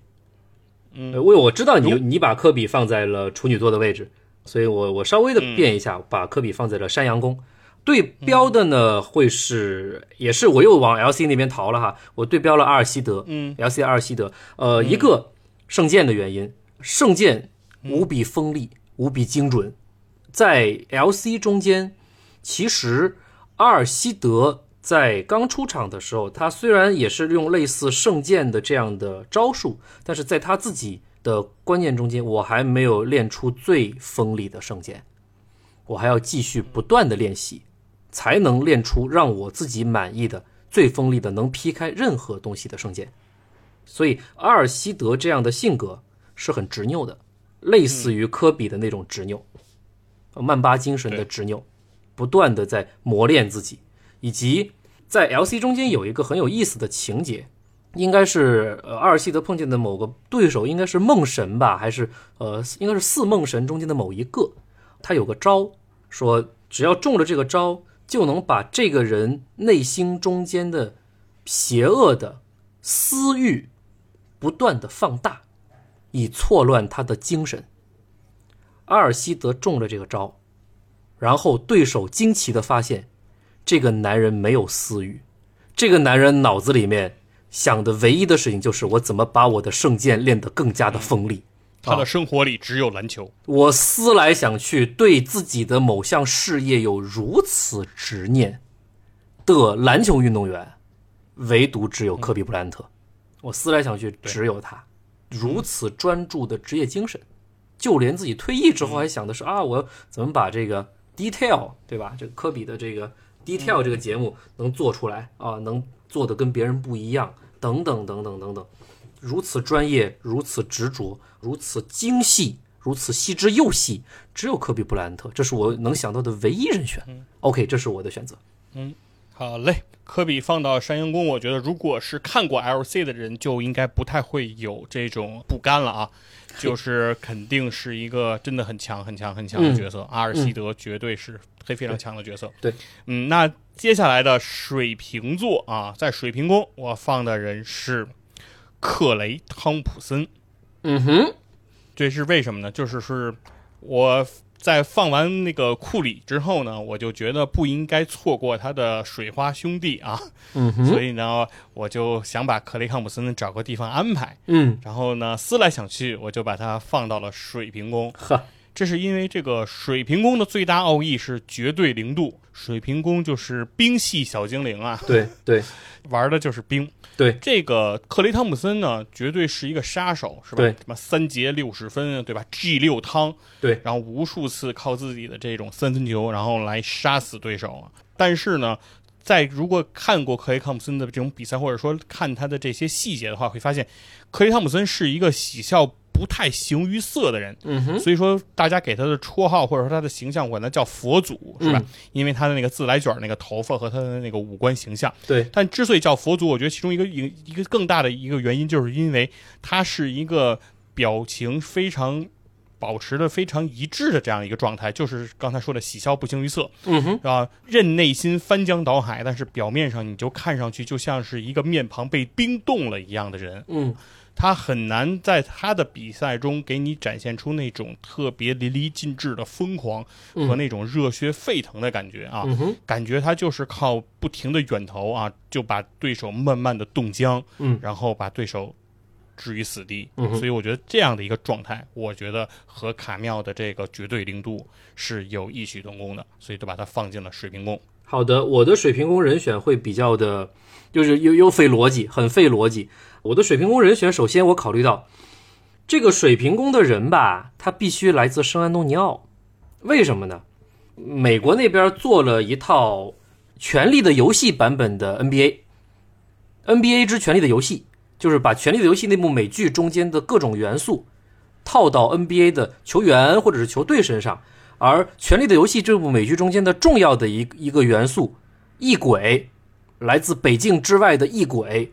嗯为我知道你你把科比放在了处女座的位置，所以我我稍微的嗯变一下，把科比放在了山羊宫。对标的呢，会是也是我又往 LC 那边逃了哈，我对标了阿尔希德，嗯，LC 阿尔希德，呃，一个圣剑的原因，圣剑无比锋利，无比精准，在 LC 中间，其实阿尔希德在刚出场的时候，他虽然也是用类似圣剑的这样的招数，但是在他自己的观念中间，我还没有练出最锋利的圣剑，我还要继续不断的练习，才能练出让我自己满意的最锋利的、能劈开任何东西的圣剑。所以阿尔希德这样的性格是很执拗的，类似于科比的那种执拗，曼巴精神的执拗，不断的在磨练自己，以及在 LC 中间有一个很有意思的情节，应该是呃阿尔希德碰见的某个对手，应该是梦神吧，还是呃应该是四梦神中间的某一个，他有个招，说只要中了这个招，就能把这个人内心中间的邪恶的私欲不断的放大，以错乱他的精神。阿尔希德中了这个招，然后对手惊奇的发现，这个男人没有私欲，这个男人脑子里面想的唯一的事情就是我怎么把我的圣剑练得更加的锋利。他的生活里只有篮球，我思来想去，对自己的某项事业有如此执念的篮球运动员，唯独只有科比布莱恩特。我思来想去，只有他如此专注的职业精神，就连自己退役之后还想的是啊，我要怎么把这个 detail 对吧？这个科比的这个 detail 这个节目能做出来啊，能做的跟别人不一样，等等等等等等。如此专业，如此执着，如此精细，如此细致又细，只有科比布莱恩特，这是我能想到的唯一人选。OK，这是我的选择。嗯好嘞，科比放到山羊宫，我觉得如果是看过 LC 的人，就应该不太会有这种不甘了啊。就是肯定是一个真的很强、很强、很强的角色，阿尔希德绝对是非非常强的角色。对，嗯，那接下来的水瓶座啊，在水瓶宫我放的人是克雷汤普森。嗯哼，这是为什么呢？就是是我在放完那个库里之后呢，我就觉得不应该错过他的水花兄弟啊，嗯哼，所以呢，我就想把克雷汤普森找个地方安排。嗯，然后呢，思来想去，我就把他放到了水平宫。呵，这是因为这个水平宫的最大奥义是绝对零度，水平宫就是冰系小精灵啊，对对 玩的就是冰。对，这个克雷汤普森呢，绝对是一个杀手，是吧？对什么三节六十分，对吧？G 六汤，对然后无数次靠自己的这种三分球，然后来杀死对手啊。但是呢，在如果看过克雷汤普森的这种比赛，或者说看他的这些细节的话，会发现克雷汤普森是一个喜笑不太形于色的人。嗯哼，所以说，大家给他的绰号或者说他的形象管他叫佛祖，是吧？嗯因为他的那个自来卷儿那个头发和他的那个五官形象。对，但之所以叫佛祖，我觉得其中一个一个一个更大的一个原因，就是因为他是一个表情非常保持的非常一致的这样一个状态，就是刚才说的喜笑不形于色嗯哼，啊，任内心翻江倒海，但是表面上你就看上去就像是一个面庞被冰冻了一样的人。嗯他很难在他的比赛中给你展现出那种特别淋漓尽致的疯狂和那种热血沸腾的感觉啊，嗯，感觉他就是靠不停的远投啊，就把对手慢慢的冻僵，嗯然后把对手置于死地。嗯所以我觉得这样的一个状态，我觉得和卡妙的这个绝对零度是有异曲同工的，所以就把它放进了水平宫。好的，我的水平宫人选会比较的，就是又又费逻辑，很费逻辑。我的水平宫人选，首先我考虑到这个水平宫的人吧，他必须来自圣安东尼奥，为什么呢？美国那边做了一套《权力的游戏》版本的 NBA，NBA 之《权力的游戏》，就是把《权力的游戏》那部美剧中间的各种元素套到 NBA 的球员或者是球队身上。而《权力的游戏》这部美剧中间的重要的一一个元素，异鬼，来自北境之外的异鬼，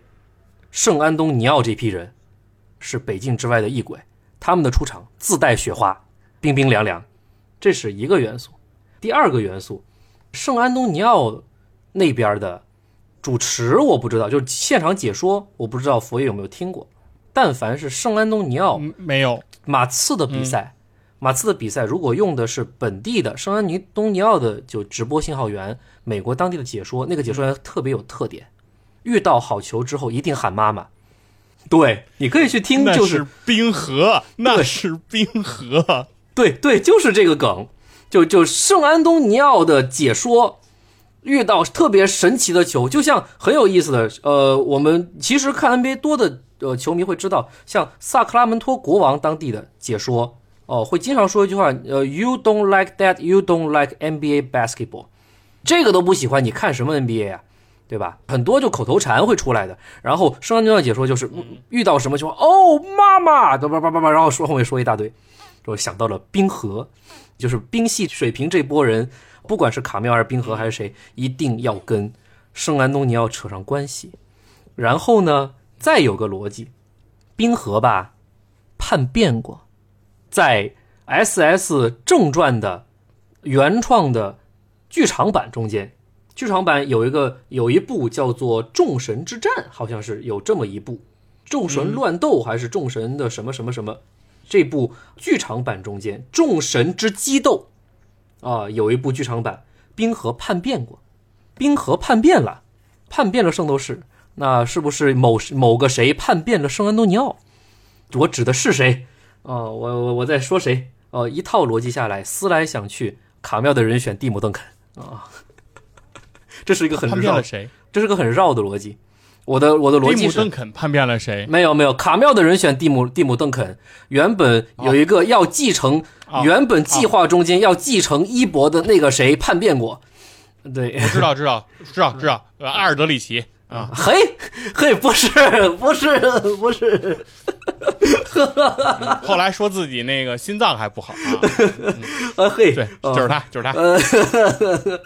圣安东尼奥这批人，是北境之外的异鬼，他们的出场自带雪花，冰冰凉凉，这是一个元素。第二个元素，圣安东尼奥那边的主持我不知道，就是现场解说我不知道佛爷有没有听过。但凡是圣安东尼奥嗯，没有，马刺的比赛，马刺的比赛如果用的是本地的圣安尼东尼奥的就直播信号源，美国当地的解说，那个解说员特别有特点，遇到好球之后一定喊妈妈。对，你可以去听，那就是冰河，那是冰河。对对，就是这个梗，就就圣安东尼奥的解说遇到特别神奇的球，就像很有意思的，呃，我们其实看 NBA 多的呃球迷会知道，像萨克拉门托国王当地的解说哦、会经常说一句话，呃，You don't like that, you don't like NBA basketball，这个都不喜欢，你看什么 NBA 啊？对吧？很多就口头禅会出来的，然后圣安东尼奥解说就是遇到什么情况，哦，妈妈，叭叭叭叭叭，然后说后面说一大堆，我想到了冰河，就是冰系水平这波人，不管是卡缪还是冰河还是谁，一定要跟圣安东尼奥扯上关系。然后呢，再有个逻辑，冰河吧叛变过，在 S.S 正传的原创的剧场版中间，剧场版有一个有一部叫做《众神之战》，好像是有这么一部《众神乱斗》还是《众神的什么什么什么》这部剧场版中间，《众神之激斗》啊，有一部剧场版，冰河叛变过，冰河叛变了，叛变了圣斗士，那是不是某某个谁叛变了圣安东尼奥？我指的是谁？啊，我我我在说谁？哦，一套逻辑下来，思来想去，卡妙的人选蒂姆·邓肯啊，这是一个很绕叛变了，谁？这是个很绕的逻辑。我的我的逻蒂姆·辑是邓肯叛变了谁？没有没有，卡妙的人选蒂姆蒂姆邓肯，原本有一个要继承，哦原本计划中间要继承伊博的那个谁叛变过，对，我知道，知道，知道，知道。呃，阿尔德里奇啊，嘿嘿，不是不是不是，后来说自己那个心脏还不好啊。呃嘿，对，呃就是他，就是他。呃，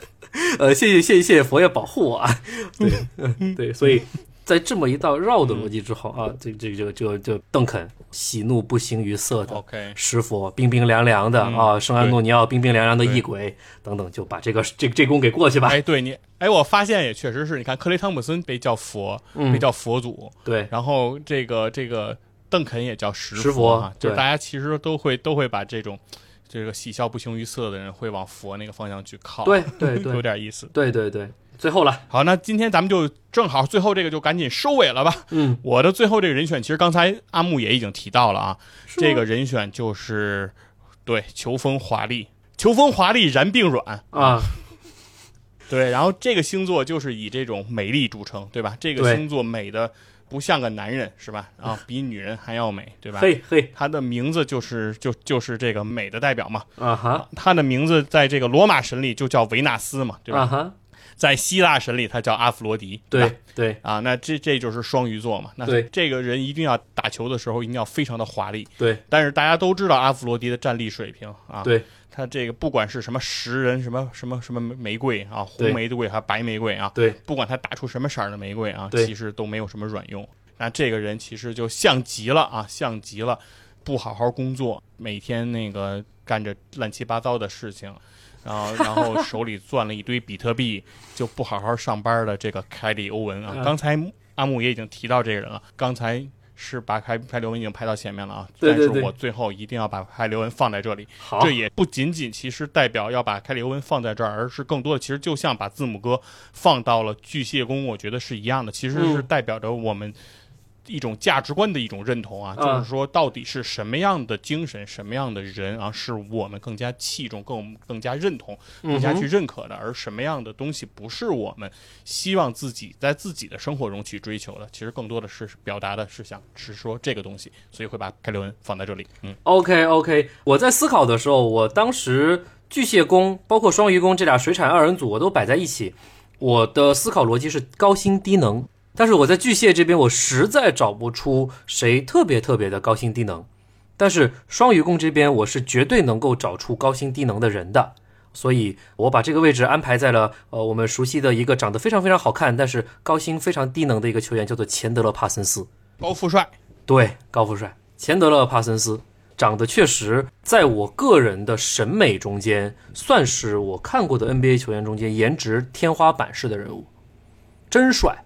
谢谢谢谢谢谢佛爷保护我啊，对嗯对，所以在这么一道绕的逻辑之后啊，这这这个这个这个邓肯喜怒不形于色的 OK，石佛冰冰凉凉的嗯啊，圣安东尼奥冰冰凉凉的异鬼等等，就把这个这这功给过去吧。哎，对你，哎，我发现也确实是，你看克雷汤姆森被叫佛，嗯被叫佛祖，对，然后这个这个邓肯也叫石石佛啊，就是大家其实都会都会把这种这个喜笑不形于色的人会往佛那个方向去靠，对对 有点意思。对对对，最后了，好，那今天咱们就正好最后这个就赶紧收尾了吧。嗯，我的最后这个人选，其实刚才阿木也已经提到了啊，这个人选就是对球风华丽，球风华丽然并软。啊，对，然后这个星座就是以这种美丽著称，对吧？这个星座美的不像个男人，是吧？啊，比女人还要美，对吧？嘿嘿他的名字就是就就是这个美的代表嘛。啊哈他的名字在这个罗马神里就叫维纳斯嘛，对吧？啊哈，在希腊神里，他叫阿弗罗狄，吧对对啊，那这这就是双鱼座嘛。那对这个人一定要打球的时候一定要非常的华丽。对但是大家都知道阿弗罗狄的战力水平啊，对他这个不管是什么食人、什么什么什么玫瑰啊，红玫瑰还白玫瑰啊，对不管他打出什么色儿的玫瑰啊，对其实都没有什么卵用。那这个人其实就像极了啊，像极了不好好工作，每天那个干着乱七八糟的事情，然后然后 手里攥了一堆比特币，就不好好上班的这个凯里欧文啊。嗯刚才阿木也已经提到这个人了，刚才。是把凯凯里欧文已经排到前面了啊，对对对但是我最后一定要把凯里欧文放在这里，好。这也不仅仅其实代表要把凯里欧文放在这儿，而是更多的其实就像把字母哥放到了巨蟹宫，我觉得是一样的，其实是嗯。代表着我们一种价值观的一种认同啊，啊就是说到底是什么样的精神、什么样的人啊，是我们更加器重、更更加认同、更加去认可的，而什么样的东西不是我们希望自己在自己的生活中去追求的，其实更多的是表达的是想是说这个东西，所以会把凯里欧文放在这里，嗯。OK OK，我在思考的时候，我当时巨蟹宫包括双鱼宫这俩水产二人组我都摆在一起，我的思考逻辑是高薪低能，但是我在巨蟹这边我实在找不出谁特别特别的高薪低能，但是双鱼宫这边我是绝对能够找出高薪低能的人的。所以，我把这个位置安排在了呃我们熟悉的一个长得非常非常好看，但是高薪非常低能的一个球员，叫做钱德勒·帕森斯。高富帅，对，高富帅钱德勒·帕森斯长得确实在我个人的审美中间，算是我看过的 NBA 球员中间颜值天花板式的人物，真帅，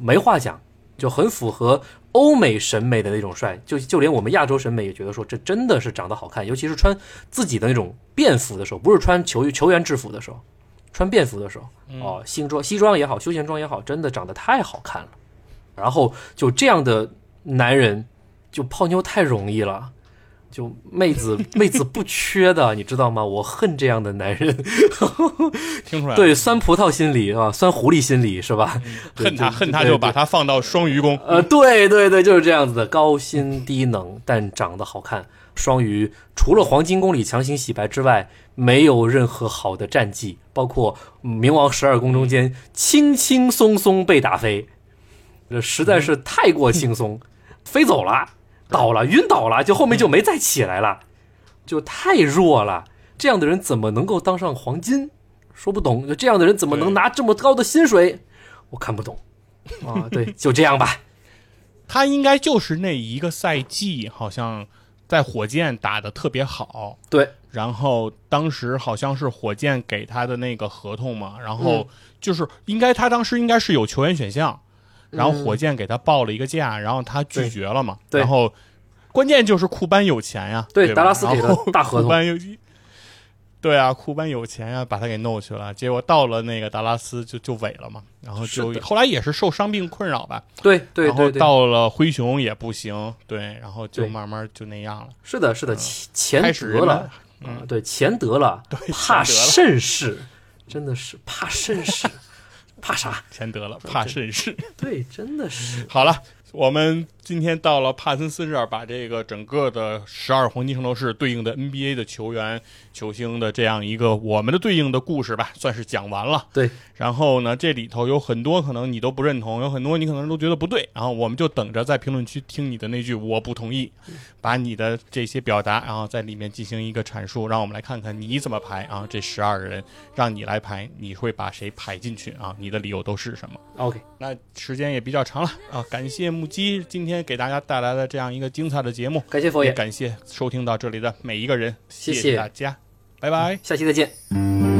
没话讲，就很符合欧美审美的那种帅，就就连我们亚洲审美也觉得说这真的是长得好看，尤其是穿自己的那种便服的时候，不是穿球球员制服的时候，穿便服的时候，哦，西装西装也好，休闲装也好，真的长得太好看了。然后就这样的男人，就泡妞太容易了，就妹子妹子不缺的，你知道吗？我恨这样的男人，听出来，对酸葡萄心理啊，酸狐狸心理是吧？恨他恨他就把他放到双鱼宫。呃，对对对，就是这样子的，高薪低能，但长得好看。双鱼除了黄金宫里强行洗白之外，没有任何好的战绩，包括冥王十二宫中间轻轻松松被打飞，这实在是太过轻松，飞走了，倒了，晕倒了，就后面就没再起来了，就太弱了。这样的人怎么能够当上黄金？说不懂，就这样的人怎么能拿这么高的薪水？我看不懂。啊，对，就这样吧。他应该就是那一个赛季，好像在火箭打的特别好，对，然后当时好像是火箭给他的那个合同嘛，然后就是应该他当时应该是有球员选项，然后火箭给他报了一个价，然后他拒绝了嘛，对然后关键就是库班有钱呀，对吧达拉斯给的大合同。对啊，库班有钱呀，把他给弄去了。结果到了那个达拉斯就就萎了嘛，然后就后来也是受伤病困扰吧，对对然后对对，到了灰熊也不行，对，然后就慢慢就那样了。是的，是的，钱钱得了们，啊，对，钱得了，怕钱得了甚事，真的是怕甚事，怕啥？钱得了，怕甚事。对，真的是，好了，我们今天到了帕森斯这儿，把这个整个的十二黄金圣斗士对应的 NBA 的球员、球星的这样一个我们的对应的故事吧，算是讲完了。对，然后呢，这里头有很多可能你都不认同，有很多你可能都觉得不对，然后我们就等着在评论区听你的那句“我不同意”，把你的这些表达，然后在里面进行一个阐述，让我们来看看你怎么排啊？这十二个人让你来排，你会把谁排进去啊？你的理由都是什么？OK，那时间也比较长了啊，感谢木鸡今天给大家带来了这样一个精彩的节目，感谢佛爷，感谢收听到这里的每一个人，谢。谢谢大家，拜拜。下期再见。